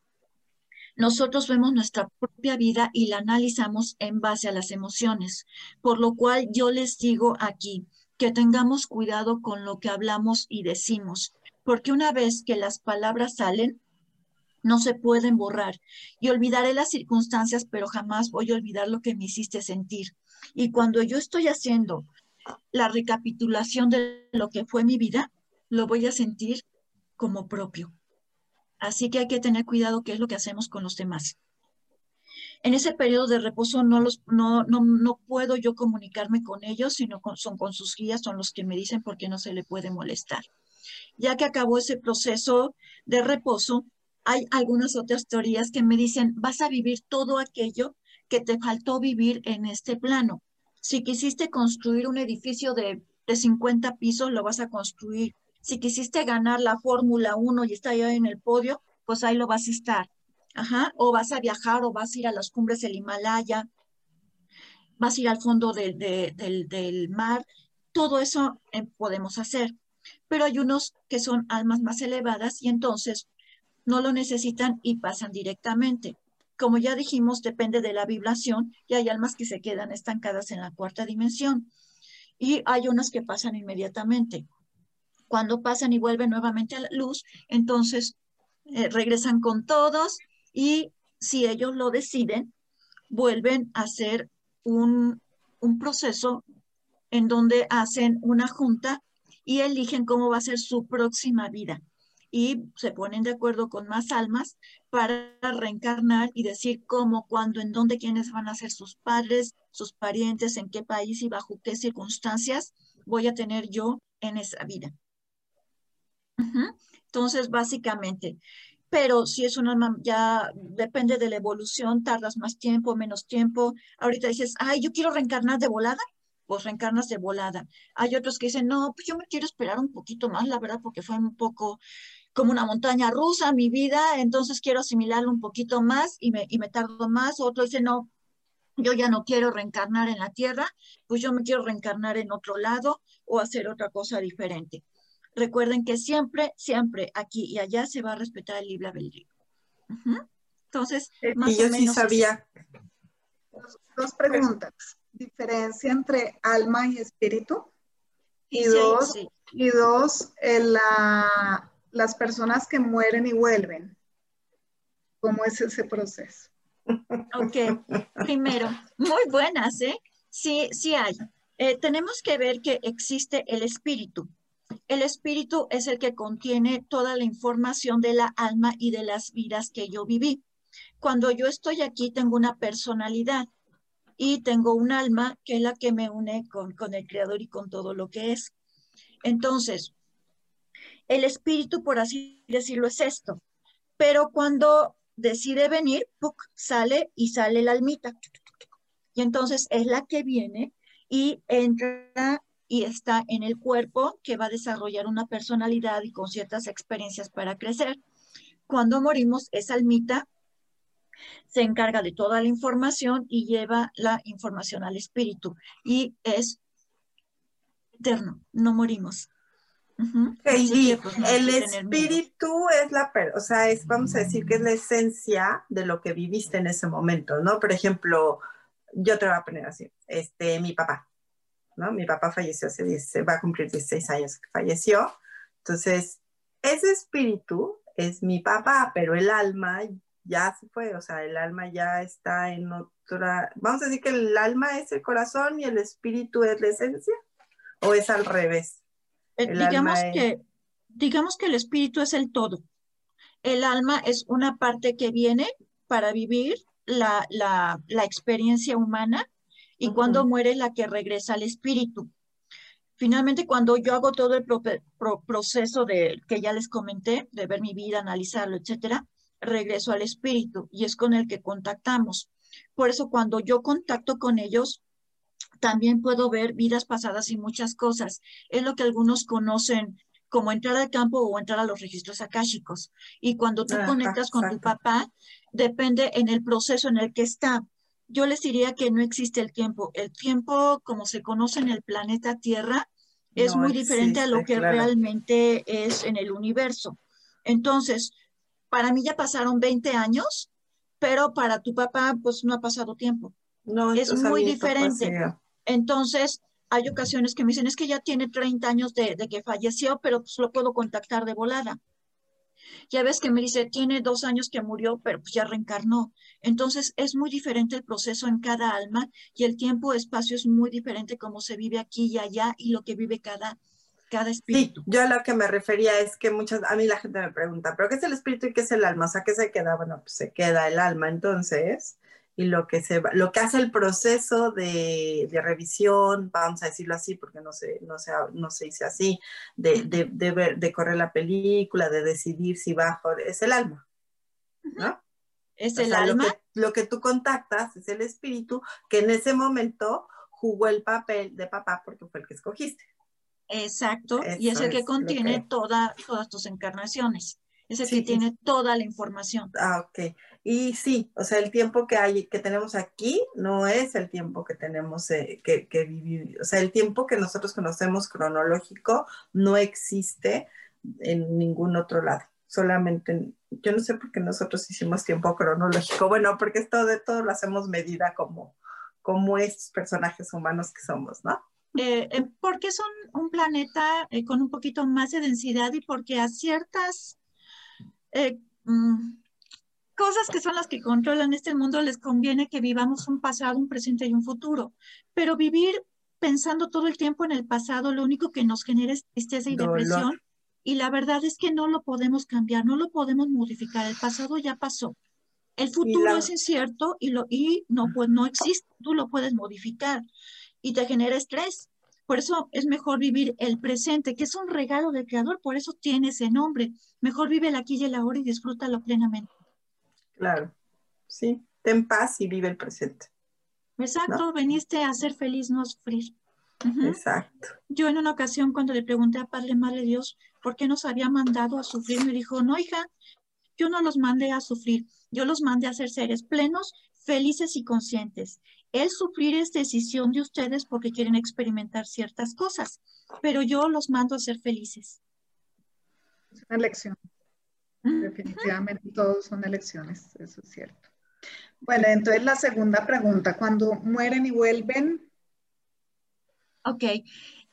nosotros vemos nuestra propia vida y la analizamos en base a las emociones, por lo cual yo les digo aquí que tengamos cuidado con lo que hablamos y decimos, porque una vez que las palabras salen, no se pueden borrar. Y olvidaré las circunstancias, pero jamás voy a olvidar lo que me hiciste sentir. Y cuando yo estoy haciendo la recapitulación de lo que fue mi vida, lo voy a sentir como propio. Así que hay que tener cuidado qué es lo que hacemos con los demás. En ese periodo de reposo no, los, no, no, no puedo yo comunicarme con ellos, sino son con sus guías, son los que me dicen por qué no se le puede molestar. Ya que acabó ese proceso de reposo, hay algunas otras teorías que me dicen, vas a vivir todo aquello que te faltó vivir en este plano. Si quisiste construir un edificio de, de 50 pisos, lo vas a construir si quisiste ganar la Fórmula 1 y estar ahí en el podio, pues ahí lo vas a estar. Ajá. O vas a viajar o vas a ir a las cumbres del Himalaya, vas a ir al fondo del, del, mar. Todo eso eh, podemos hacer. Pero hay unos que son almas más elevadas y entonces no lo necesitan y pasan directamente. Como ya dijimos, depende de la vibración y hay almas que se quedan estancadas en la cuarta dimensión. Y hay unas que pasan inmediatamente cuando pasan y vuelven nuevamente a la luz, entonces eh, regresan con todos y si ellos lo deciden, vuelven a hacer un, un proceso en donde hacen una junta y eligen cómo va a ser su próxima vida. Y se ponen de acuerdo con más almas para reencarnar y decir cómo, cuándo, en dónde, quiénes van a ser sus padres, sus parientes, en qué país y bajo qué circunstancias voy a tener yo en esa vida. Entonces, básicamente, pero si es una, ya depende de la evolución, tardas más tiempo, menos tiempo. Ahorita dices, ay, yo quiero reencarnar de volada, pues reencarnas de volada. Hay otros que dicen, no, pues yo me quiero esperar un poquito más, la verdad, porque fue un poco como una montaña rusa mi vida, entonces quiero asimilarlo un poquito más y me, y me tardo más. Otro dice, no, yo ya no quiero reencarnar en la tierra, pues yo me quiero reencarnar en otro lado o hacer otra cosa diferente. Recuerden que siempre, siempre aquí y allá se va a respetar el libre albedrío. Entonces, eh, más y yo sí sabía. Dos, preguntas. Diferencia entre alma y espíritu. Y dos, Y dos la, las personas que mueren y vuelven. ¿Cómo es ese proceso? Ok, primero, muy buenas, ¿eh? Sí, sí hay. Eh, tenemos que ver que existe el espíritu. El espíritu es el que contiene toda la información de la alma y de las vidas que yo viví. Cuando yo estoy aquí tengo una personalidad y tengo un alma que es la que me une con, el creador y con todo lo que es. Entonces, el espíritu, por así decirlo, es esto. Pero cuando decide venir, sale y sale la almita. Y entonces es la que viene y entra y está en el cuerpo que va a desarrollar una personalidad y con ciertas experiencias para crecer. Cuando morimos, esa almita se encarga de toda la información y lleva la información al espíritu y es eterno, no morimos. Pues, el espíritu es la, o sea, es, vamos a decir que es la esencia de lo que viviste en ese momento, ¿no? Por ejemplo, yo te voy a poner así, este, mi papá, mi papá falleció hace va a cumplir 16 años que falleció. Entonces, ese espíritu es mi papá, pero el alma ya se fue, o sea, el alma ya está en otra, vamos a decir que el alma es el corazón y el espíritu es la esencia, o es al revés. Eh, digamos que, digamos que el espíritu es el todo. El alma es una parte que viene para vivir la, la, la experiencia humana y cuando muere la que regresa al espíritu. Finalmente, cuando yo hago todo el proceso de que ya les comenté, de ver mi vida, analizarlo, etcétera, regreso al espíritu y es con el que contactamos. Por eso, cuando yo contacto con ellos, también puedo ver vidas pasadas y muchas cosas. Es lo que algunos conocen como entrar al campo o entrar a los registros akáshicos. Y cuando tú conectas con tu papá, depende en el proceso en el que está yo les diría que no existe el tiempo. El tiempo, como se conoce en el planeta Tierra, es muy diferente a lo que realmente es en el universo. Entonces, para mí ya pasaron 20 años pero para tu papá, pues no ha pasado tiempo. No, es muy diferente. Entonces, hay ocasiones que me dicen, es que ya tiene 30 años de, de que falleció, pero pues lo puedo contactar de volada. Ya ves que me dice, tiene dos años que murió, pero pues ya reencarnó. Entonces, es muy diferente el proceso en cada alma y el tiempo-espacio es muy diferente como se vive aquí y allá y lo que vive cada, cada Sí, espíritu. yo a lo que me refería es que muchas, a mí la gente me pregunta, ¿pero qué es el espíritu y qué es el alma? O sea, ¿qué se queda? Bueno, pues se queda el alma entonces, y lo que se va- lo que hace el proceso de, de revisión, vamos a decirlo así, porque no se, no se, no se dice así, de, de, de ver, de correr la película, de decidir si bajo, es el alma, ¿no? Es O el sea, alma. Lo que, lo que tú contactas es el espíritu que en ese momento jugó el papel de papá porque fue el que escogiste. Exacto, y es el que es contiene que- toda, todas tus encarnaciones. Es el Sí, que tiene toda la información. Ah, ok. Y sí, o sea, el tiempo que hay, que tenemos aquí no es el tiempo que tenemos eh, que, que vivir. O sea, el tiempo que nosotros conocemos cronológico no existe en ningún otro lado. Solamente, en- yo no sé por qué nosotros hicimos tiempo cronológico. Bueno, porque esto de todo lo hacemos medida como, como estos personajes humanos que somos, ¿no? Eh, eh, porque son un planeta con un poquito más de densidad y porque a ciertas mm, cosas que son las que controlan este mundo les conviene que vivamos un pasado, un presente y un futuro. Pero vivir pensando todo el tiempo en el pasado, lo único que nos genera es tristeza y Dolor. depresión. Y la verdad es que no lo podemos cambiar, no lo podemos modificar. El pasado ya pasó. El futuro la- es incierto y, lo, y no, pues no existe. Tú lo puedes modificar y te genera estrés. Por eso es mejor vivir el presente, que es un regalo del creador, por eso tiene ese nombre. Mejor vive el aquí y el ahora y disfrútalo plenamente. Claro. Sí, ten paz y vive el presente. Exacto, veniste a ser feliz, no a sufrir. Exacto. Yo en una ocasión cuando le pregunté a Padre Madre Dios por qué nos había mandado a sufrir, me dijo, no, hija, yo no los mandé a sufrir, yo los mandé a ser seres plenos, felices y conscientes. El sufrir es decisión de ustedes porque quieren experimentar ciertas cosas, pero yo los mando a ser felices. Es una elección. Definitivamente todos son elecciones, eso es cierto. Bueno, entonces la segunda pregunta, cuando mueren y vuelven, Ok,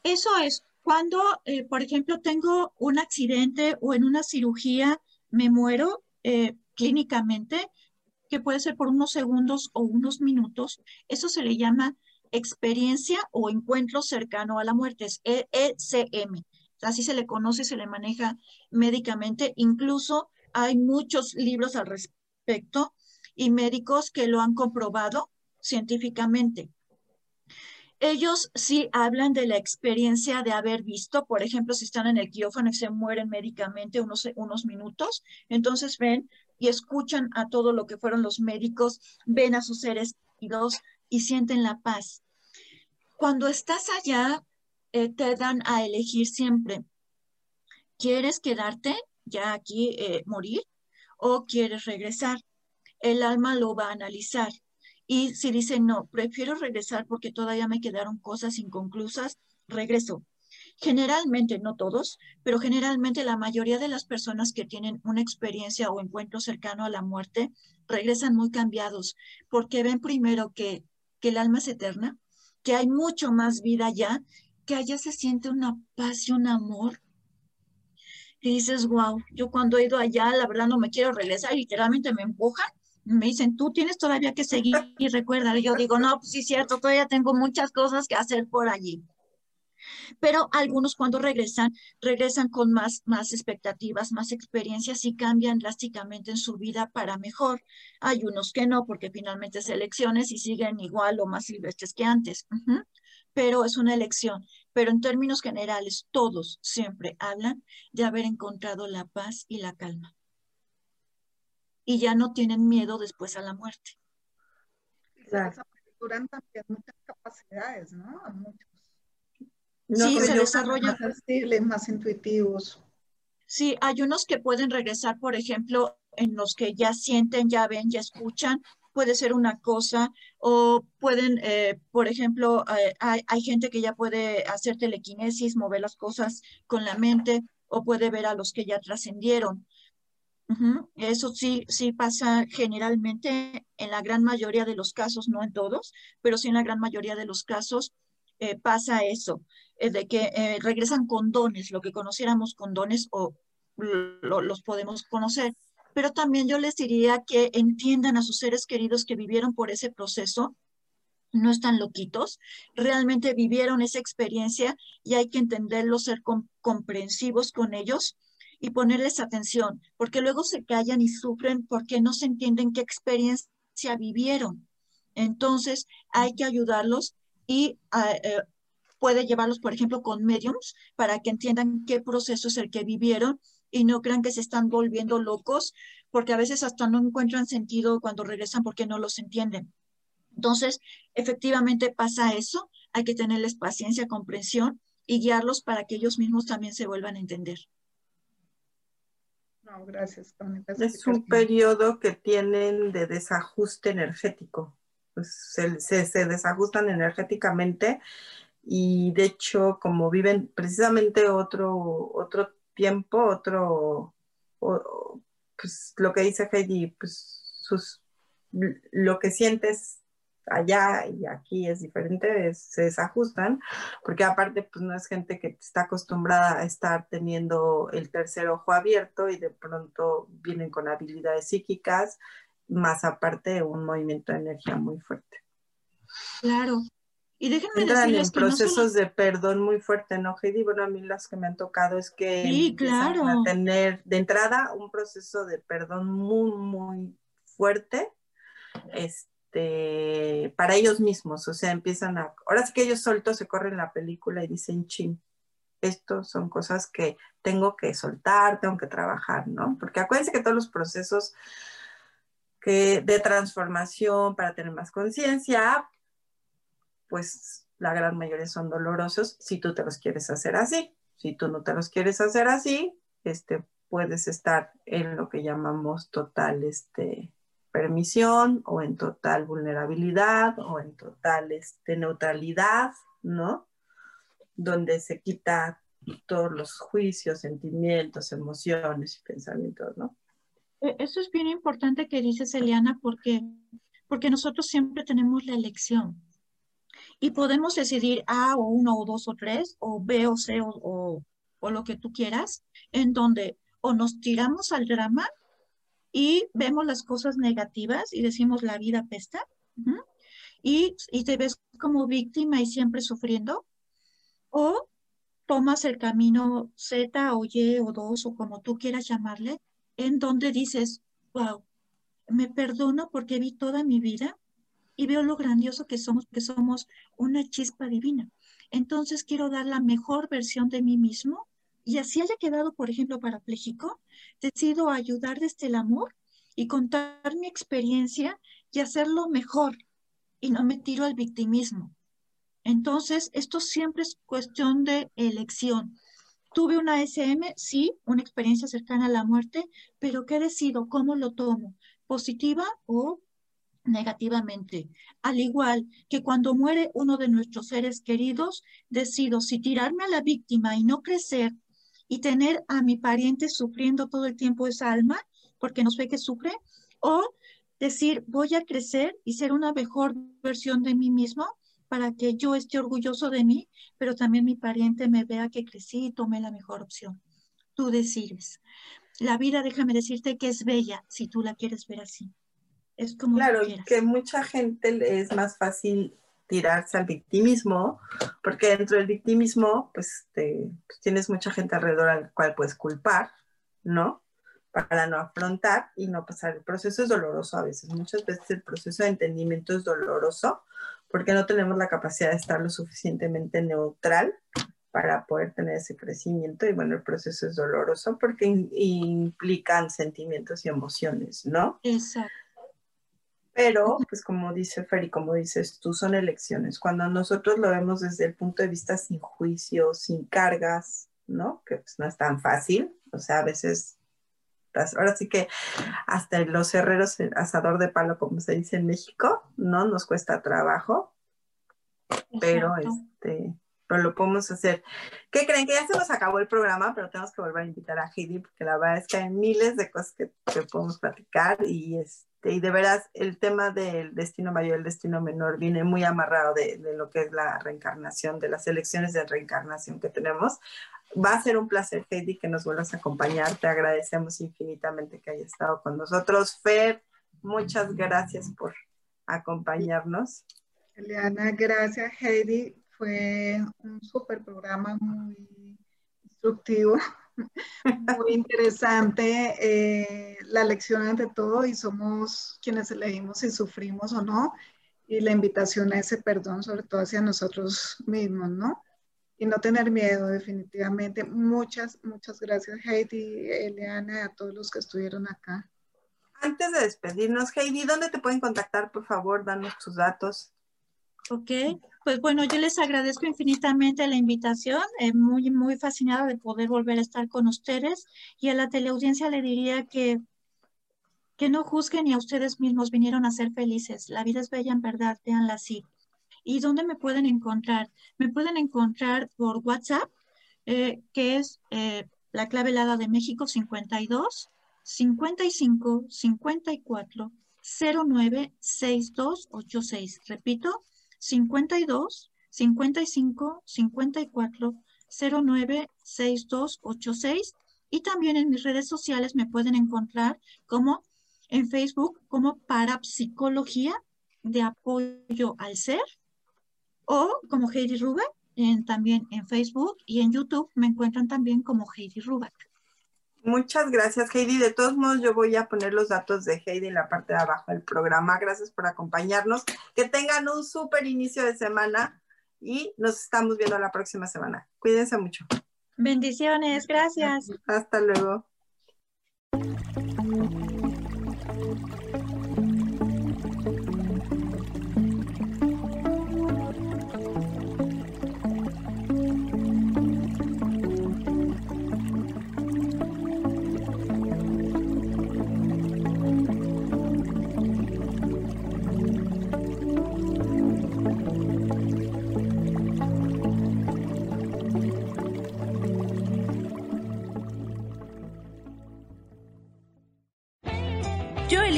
eso es cuando, eh, por ejemplo, tengo un accidente o en una cirugía me muero eh, clínicamente, que puede ser por unos segundos o unos minutos, eso se le llama experiencia o encuentro cercano a la muerte, es E- ECM. Así se le conoce, se le maneja médicamente. Incluso hay muchos libros al respecto y médicos que lo han comprobado científicamente. Ellos sí hablan de la experiencia de haber visto, por ejemplo, si están en el quirófano y se mueren médicamente unos, unos minutos, entonces ven y escuchan a todo lo que fueron los médicos, ven a sus seres queridos y sienten la paz. Cuando estás allá, eh, te dan a elegir siempre, ¿quieres quedarte ya aquí, eh, morir, o quieres regresar? El alma lo va a analizar. Y si dice, no, prefiero regresar porque todavía me quedaron cosas inconclusas, regreso. Generalmente, no todos, pero generalmente la mayoría de las personas que tienen una experiencia o encuentro cercano a la muerte regresan muy cambiados porque ven primero que, que el alma es eterna, que hay mucho más vida allá, que allá se siente una paz y un amor. Y dices, wow, yo cuando he ido allá, la verdad no me quiero regresar, literalmente me empujan me dicen, tú tienes todavía que seguir y recuerda. Y yo digo, no, pues sí es cierto, todavía tengo muchas cosas que hacer por allí. Pero algunos cuando regresan, regresan con más, más expectativas, más experiencias y cambian drásticamente en su vida para mejor. Hay unos que no, porque finalmente es elecciones y siguen igual o más silvestres que antes. Uh. Pero es una elección. Pero en términos generales, todos siempre hablan de haber encontrado la paz y la calma y ya no tienen miedo después a la muerte. Claro. Aperturan también muchas capacidades, ¿no? A muchos. No, sí, se desarrollan. Más sensibles, más intuitivos. Sí, hay unos que pueden regresar, por ejemplo, en los que ya sienten, ya ven, ya escuchan, puede ser una cosa, o pueden, eh, por ejemplo, eh, hay, hay gente que ya puede hacer telequinesis, mover las cosas con la mente, o puede ver a los que ya trascendieron Eso sí, sí pasa generalmente en la gran mayoría de los casos, no en todos, pero sí en la gran mayoría de los casos eh, pasa eso, de que regresan con dones, lo que conociéramos con dones o los podemos conocer. Pero también yo les diría que entiendan a sus seres queridos que vivieron por ese proceso, no están loquitos, realmente vivieron esa experiencia y hay que entenderlo, ser comprensivos con ellos y ponerles atención, porque luego se callan y sufren porque no se entienden qué experiencia vivieron. Entonces, hay que ayudarlos y ah, eh, puede llevarlos, por ejemplo, con mediums para que entiendan qué proceso es el que vivieron y no crean que se están volviendo locos, porque a veces hasta no encuentran sentido cuando regresan porque no los entienden. Entonces, efectivamente pasa eso, hay que tenerles paciencia, comprensión y guiarlos para que ellos mismos también se vuelvan a entender. No, gracias. Es un periodo que tienen de desajuste energético. Pues se, desajustan energéticamente y de hecho como viven precisamente otro, otro tiempo, otro, pues lo que dice Heidi, pues sus, lo que sientes allá y aquí es diferente, se desajustan, porque aparte pues no es gente que está acostumbrada a estar teniendo el tercer ojo abierto y de pronto vienen con habilidades psíquicas, más aparte un movimiento de energía muy fuerte. Claro. Y déjenme Entran en procesos de perdón muy fuerte, ¿no, Heidi? Bueno, a mí las que me han tocado es que sí, claro. a tener de entrada un proceso de perdón muy, muy fuerte. Este, este, para ellos mismos, o sea, empiezan a, ahora sí que ellos soltos se corren la película y dicen, chin, esto son cosas que tengo que soltar, tengo que trabajar, ¿no? Porque acuérdense que todos los procesos que, de transformación para tener más conciencia, pues la gran mayoría son dolorosos si tú te los quieres hacer así. Si tú no te los quieres hacer así, este, puedes estar en lo que llamamos total, este, permisión o en total vulnerabilidad o en total este, neutralidad, ¿no? Donde se quita todos los juicios, sentimientos, emociones y pensamientos, ¿no? E, eso es bien importante que dices, Eliana, porque, porque nosotros siempre tenemos la elección y podemos decidir A o uno o dos o tres o B o C o, o lo que tú quieras, en donde o nos tiramos al drama y vemos las cosas negativas y decimos la vida pesta, y, y te ves como víctima y siempre sufriendo, o tomas el camino Z o Y o 2 o como tú quieras llamarle, en donde dices, wow, me perdono porque vi toda mi vida y veo lo grandioso que somos, que somos una chispa divina. Entonces quiero dar la mejor versión de mí mismo y así haya quedado, por ejemplo, parapléjico, decido ayudar desde el amor y contar mi experiencia y hacerlo mejor y no me tiro al victimismo. Entonces, esto siempre es cuestión de elección. Tuve una SM, sí, una experiencia cercana a la muerte, pero ¿qué decido? ¿Cómo lo tomo? ¿Positiva o negativamente. Al igual que cuando muere uno de nuestros seres queridos, decido si tirarme a la víctima y no crecer y tener a mi pariente sufriendo todo el tiempo esa alma porque nos ve que sufre, o decir, voy a crecer y ser una mejor versión de mí mismo para que yo esté orgulloso de mí, pero también mi pariente me vea que crecí y tomé la mejor opción. Tú decides. La vida, déjame decirte que es bella si tú la quieres ver así. Es como claro, que mucha gente es más fácil tirarse al victimismo, porque dentro del victimismo, pues, pues, tienes mucha gente alrededor al cual puedes culpar, ¿no? Para no afrontar y no pasar. El proceso es doloroso a veces. Muchas veces el proceso de entendimiento es doloroso porque no tenemos la capacidad de estar lo suficientemente neutral para poder tener ese crecimiento. Y bueno, el proceso es doloroso porque implican sentimientos y emociones, ¿no? Exacto. Pero, pues como dice Fer y como dices tú, son elecciones. Cuando nosotros lo vemos desde el punto de vista sin juicio, sin cargas, ¿no? Que pues no es tan fácil. O sea, a veces, pues, ahora sí que hasta los herreros, asador de palo, como se dice en México, ¿no? Nos cuesta trabajo. Pero, este, pero lo podemos hacer. ¿Qué creen? Que ya se nos acabó el programa, pero tenemos que volver a invitar a Heidi porque la verdad es que hay miles de cosas que, que podemos platicar y, este, y de veras el tema del destino mayor, el destino menor viene muy amarrado de, de lo que es la reencarnación, de las elecciones de reencarnación que tenemos. Va a ser un placer, Heidi, que nos vuelvas a acompañar. Te agradecemos infinitamente que hayas estado con nosotros. Fer, muchas gracias por acompañarnos. Eliana, gracias, Heidi. Fue un súper programa, muy instructivo, muy interesante. Eh, la lección ante todo y somos quienes elegimos si sufrimos o no. Y la invitación a ese perdón, sobre todo hacia nosotros mismos, ¿no? y no tener miedo, definitivamente. Muchas, muchas gracias, Heidi, Eliana, a todos los que estuvieron acá. Antes de despedirnos, Heidi, ¿dónde te pueden contactar? Por favor, danos tus datos. Ok, pues bueno, yo les agradezco infinitamente la invitación, eh, muy, muy fascinada de poder volver a estar con ustedes y a la teleaudiencia le diría que, que no juzguen y a ustedes mismos vinieron a ser felices. La vida es bella en verdad, véanla así. ¿Y dónde me pueden encontrar? Me pueden encontrar por WhatsApp, eh, que es eh, la clave helada de México 52 55 54 09 6286. Repito, 52 55 54 09 6286. Y también en mis redes sociales me pueden encontrar como en Facebook como Parapsicología de Apoyo al Ser o como Heidi Ruback, en, también en Facebook y en YouTube me encuentran también como Heidi Ruback. Muchas gracias, Heidi. De todos modos, yo voy a poner los datos de Heidi en la parte de abajo del programa. Gracias por acompañarnos. Que tengan un súper inicio de semana y nos estamos viendo la próxima semana. Cuídense mucho. Bendiciones, gracias. Hasta luego.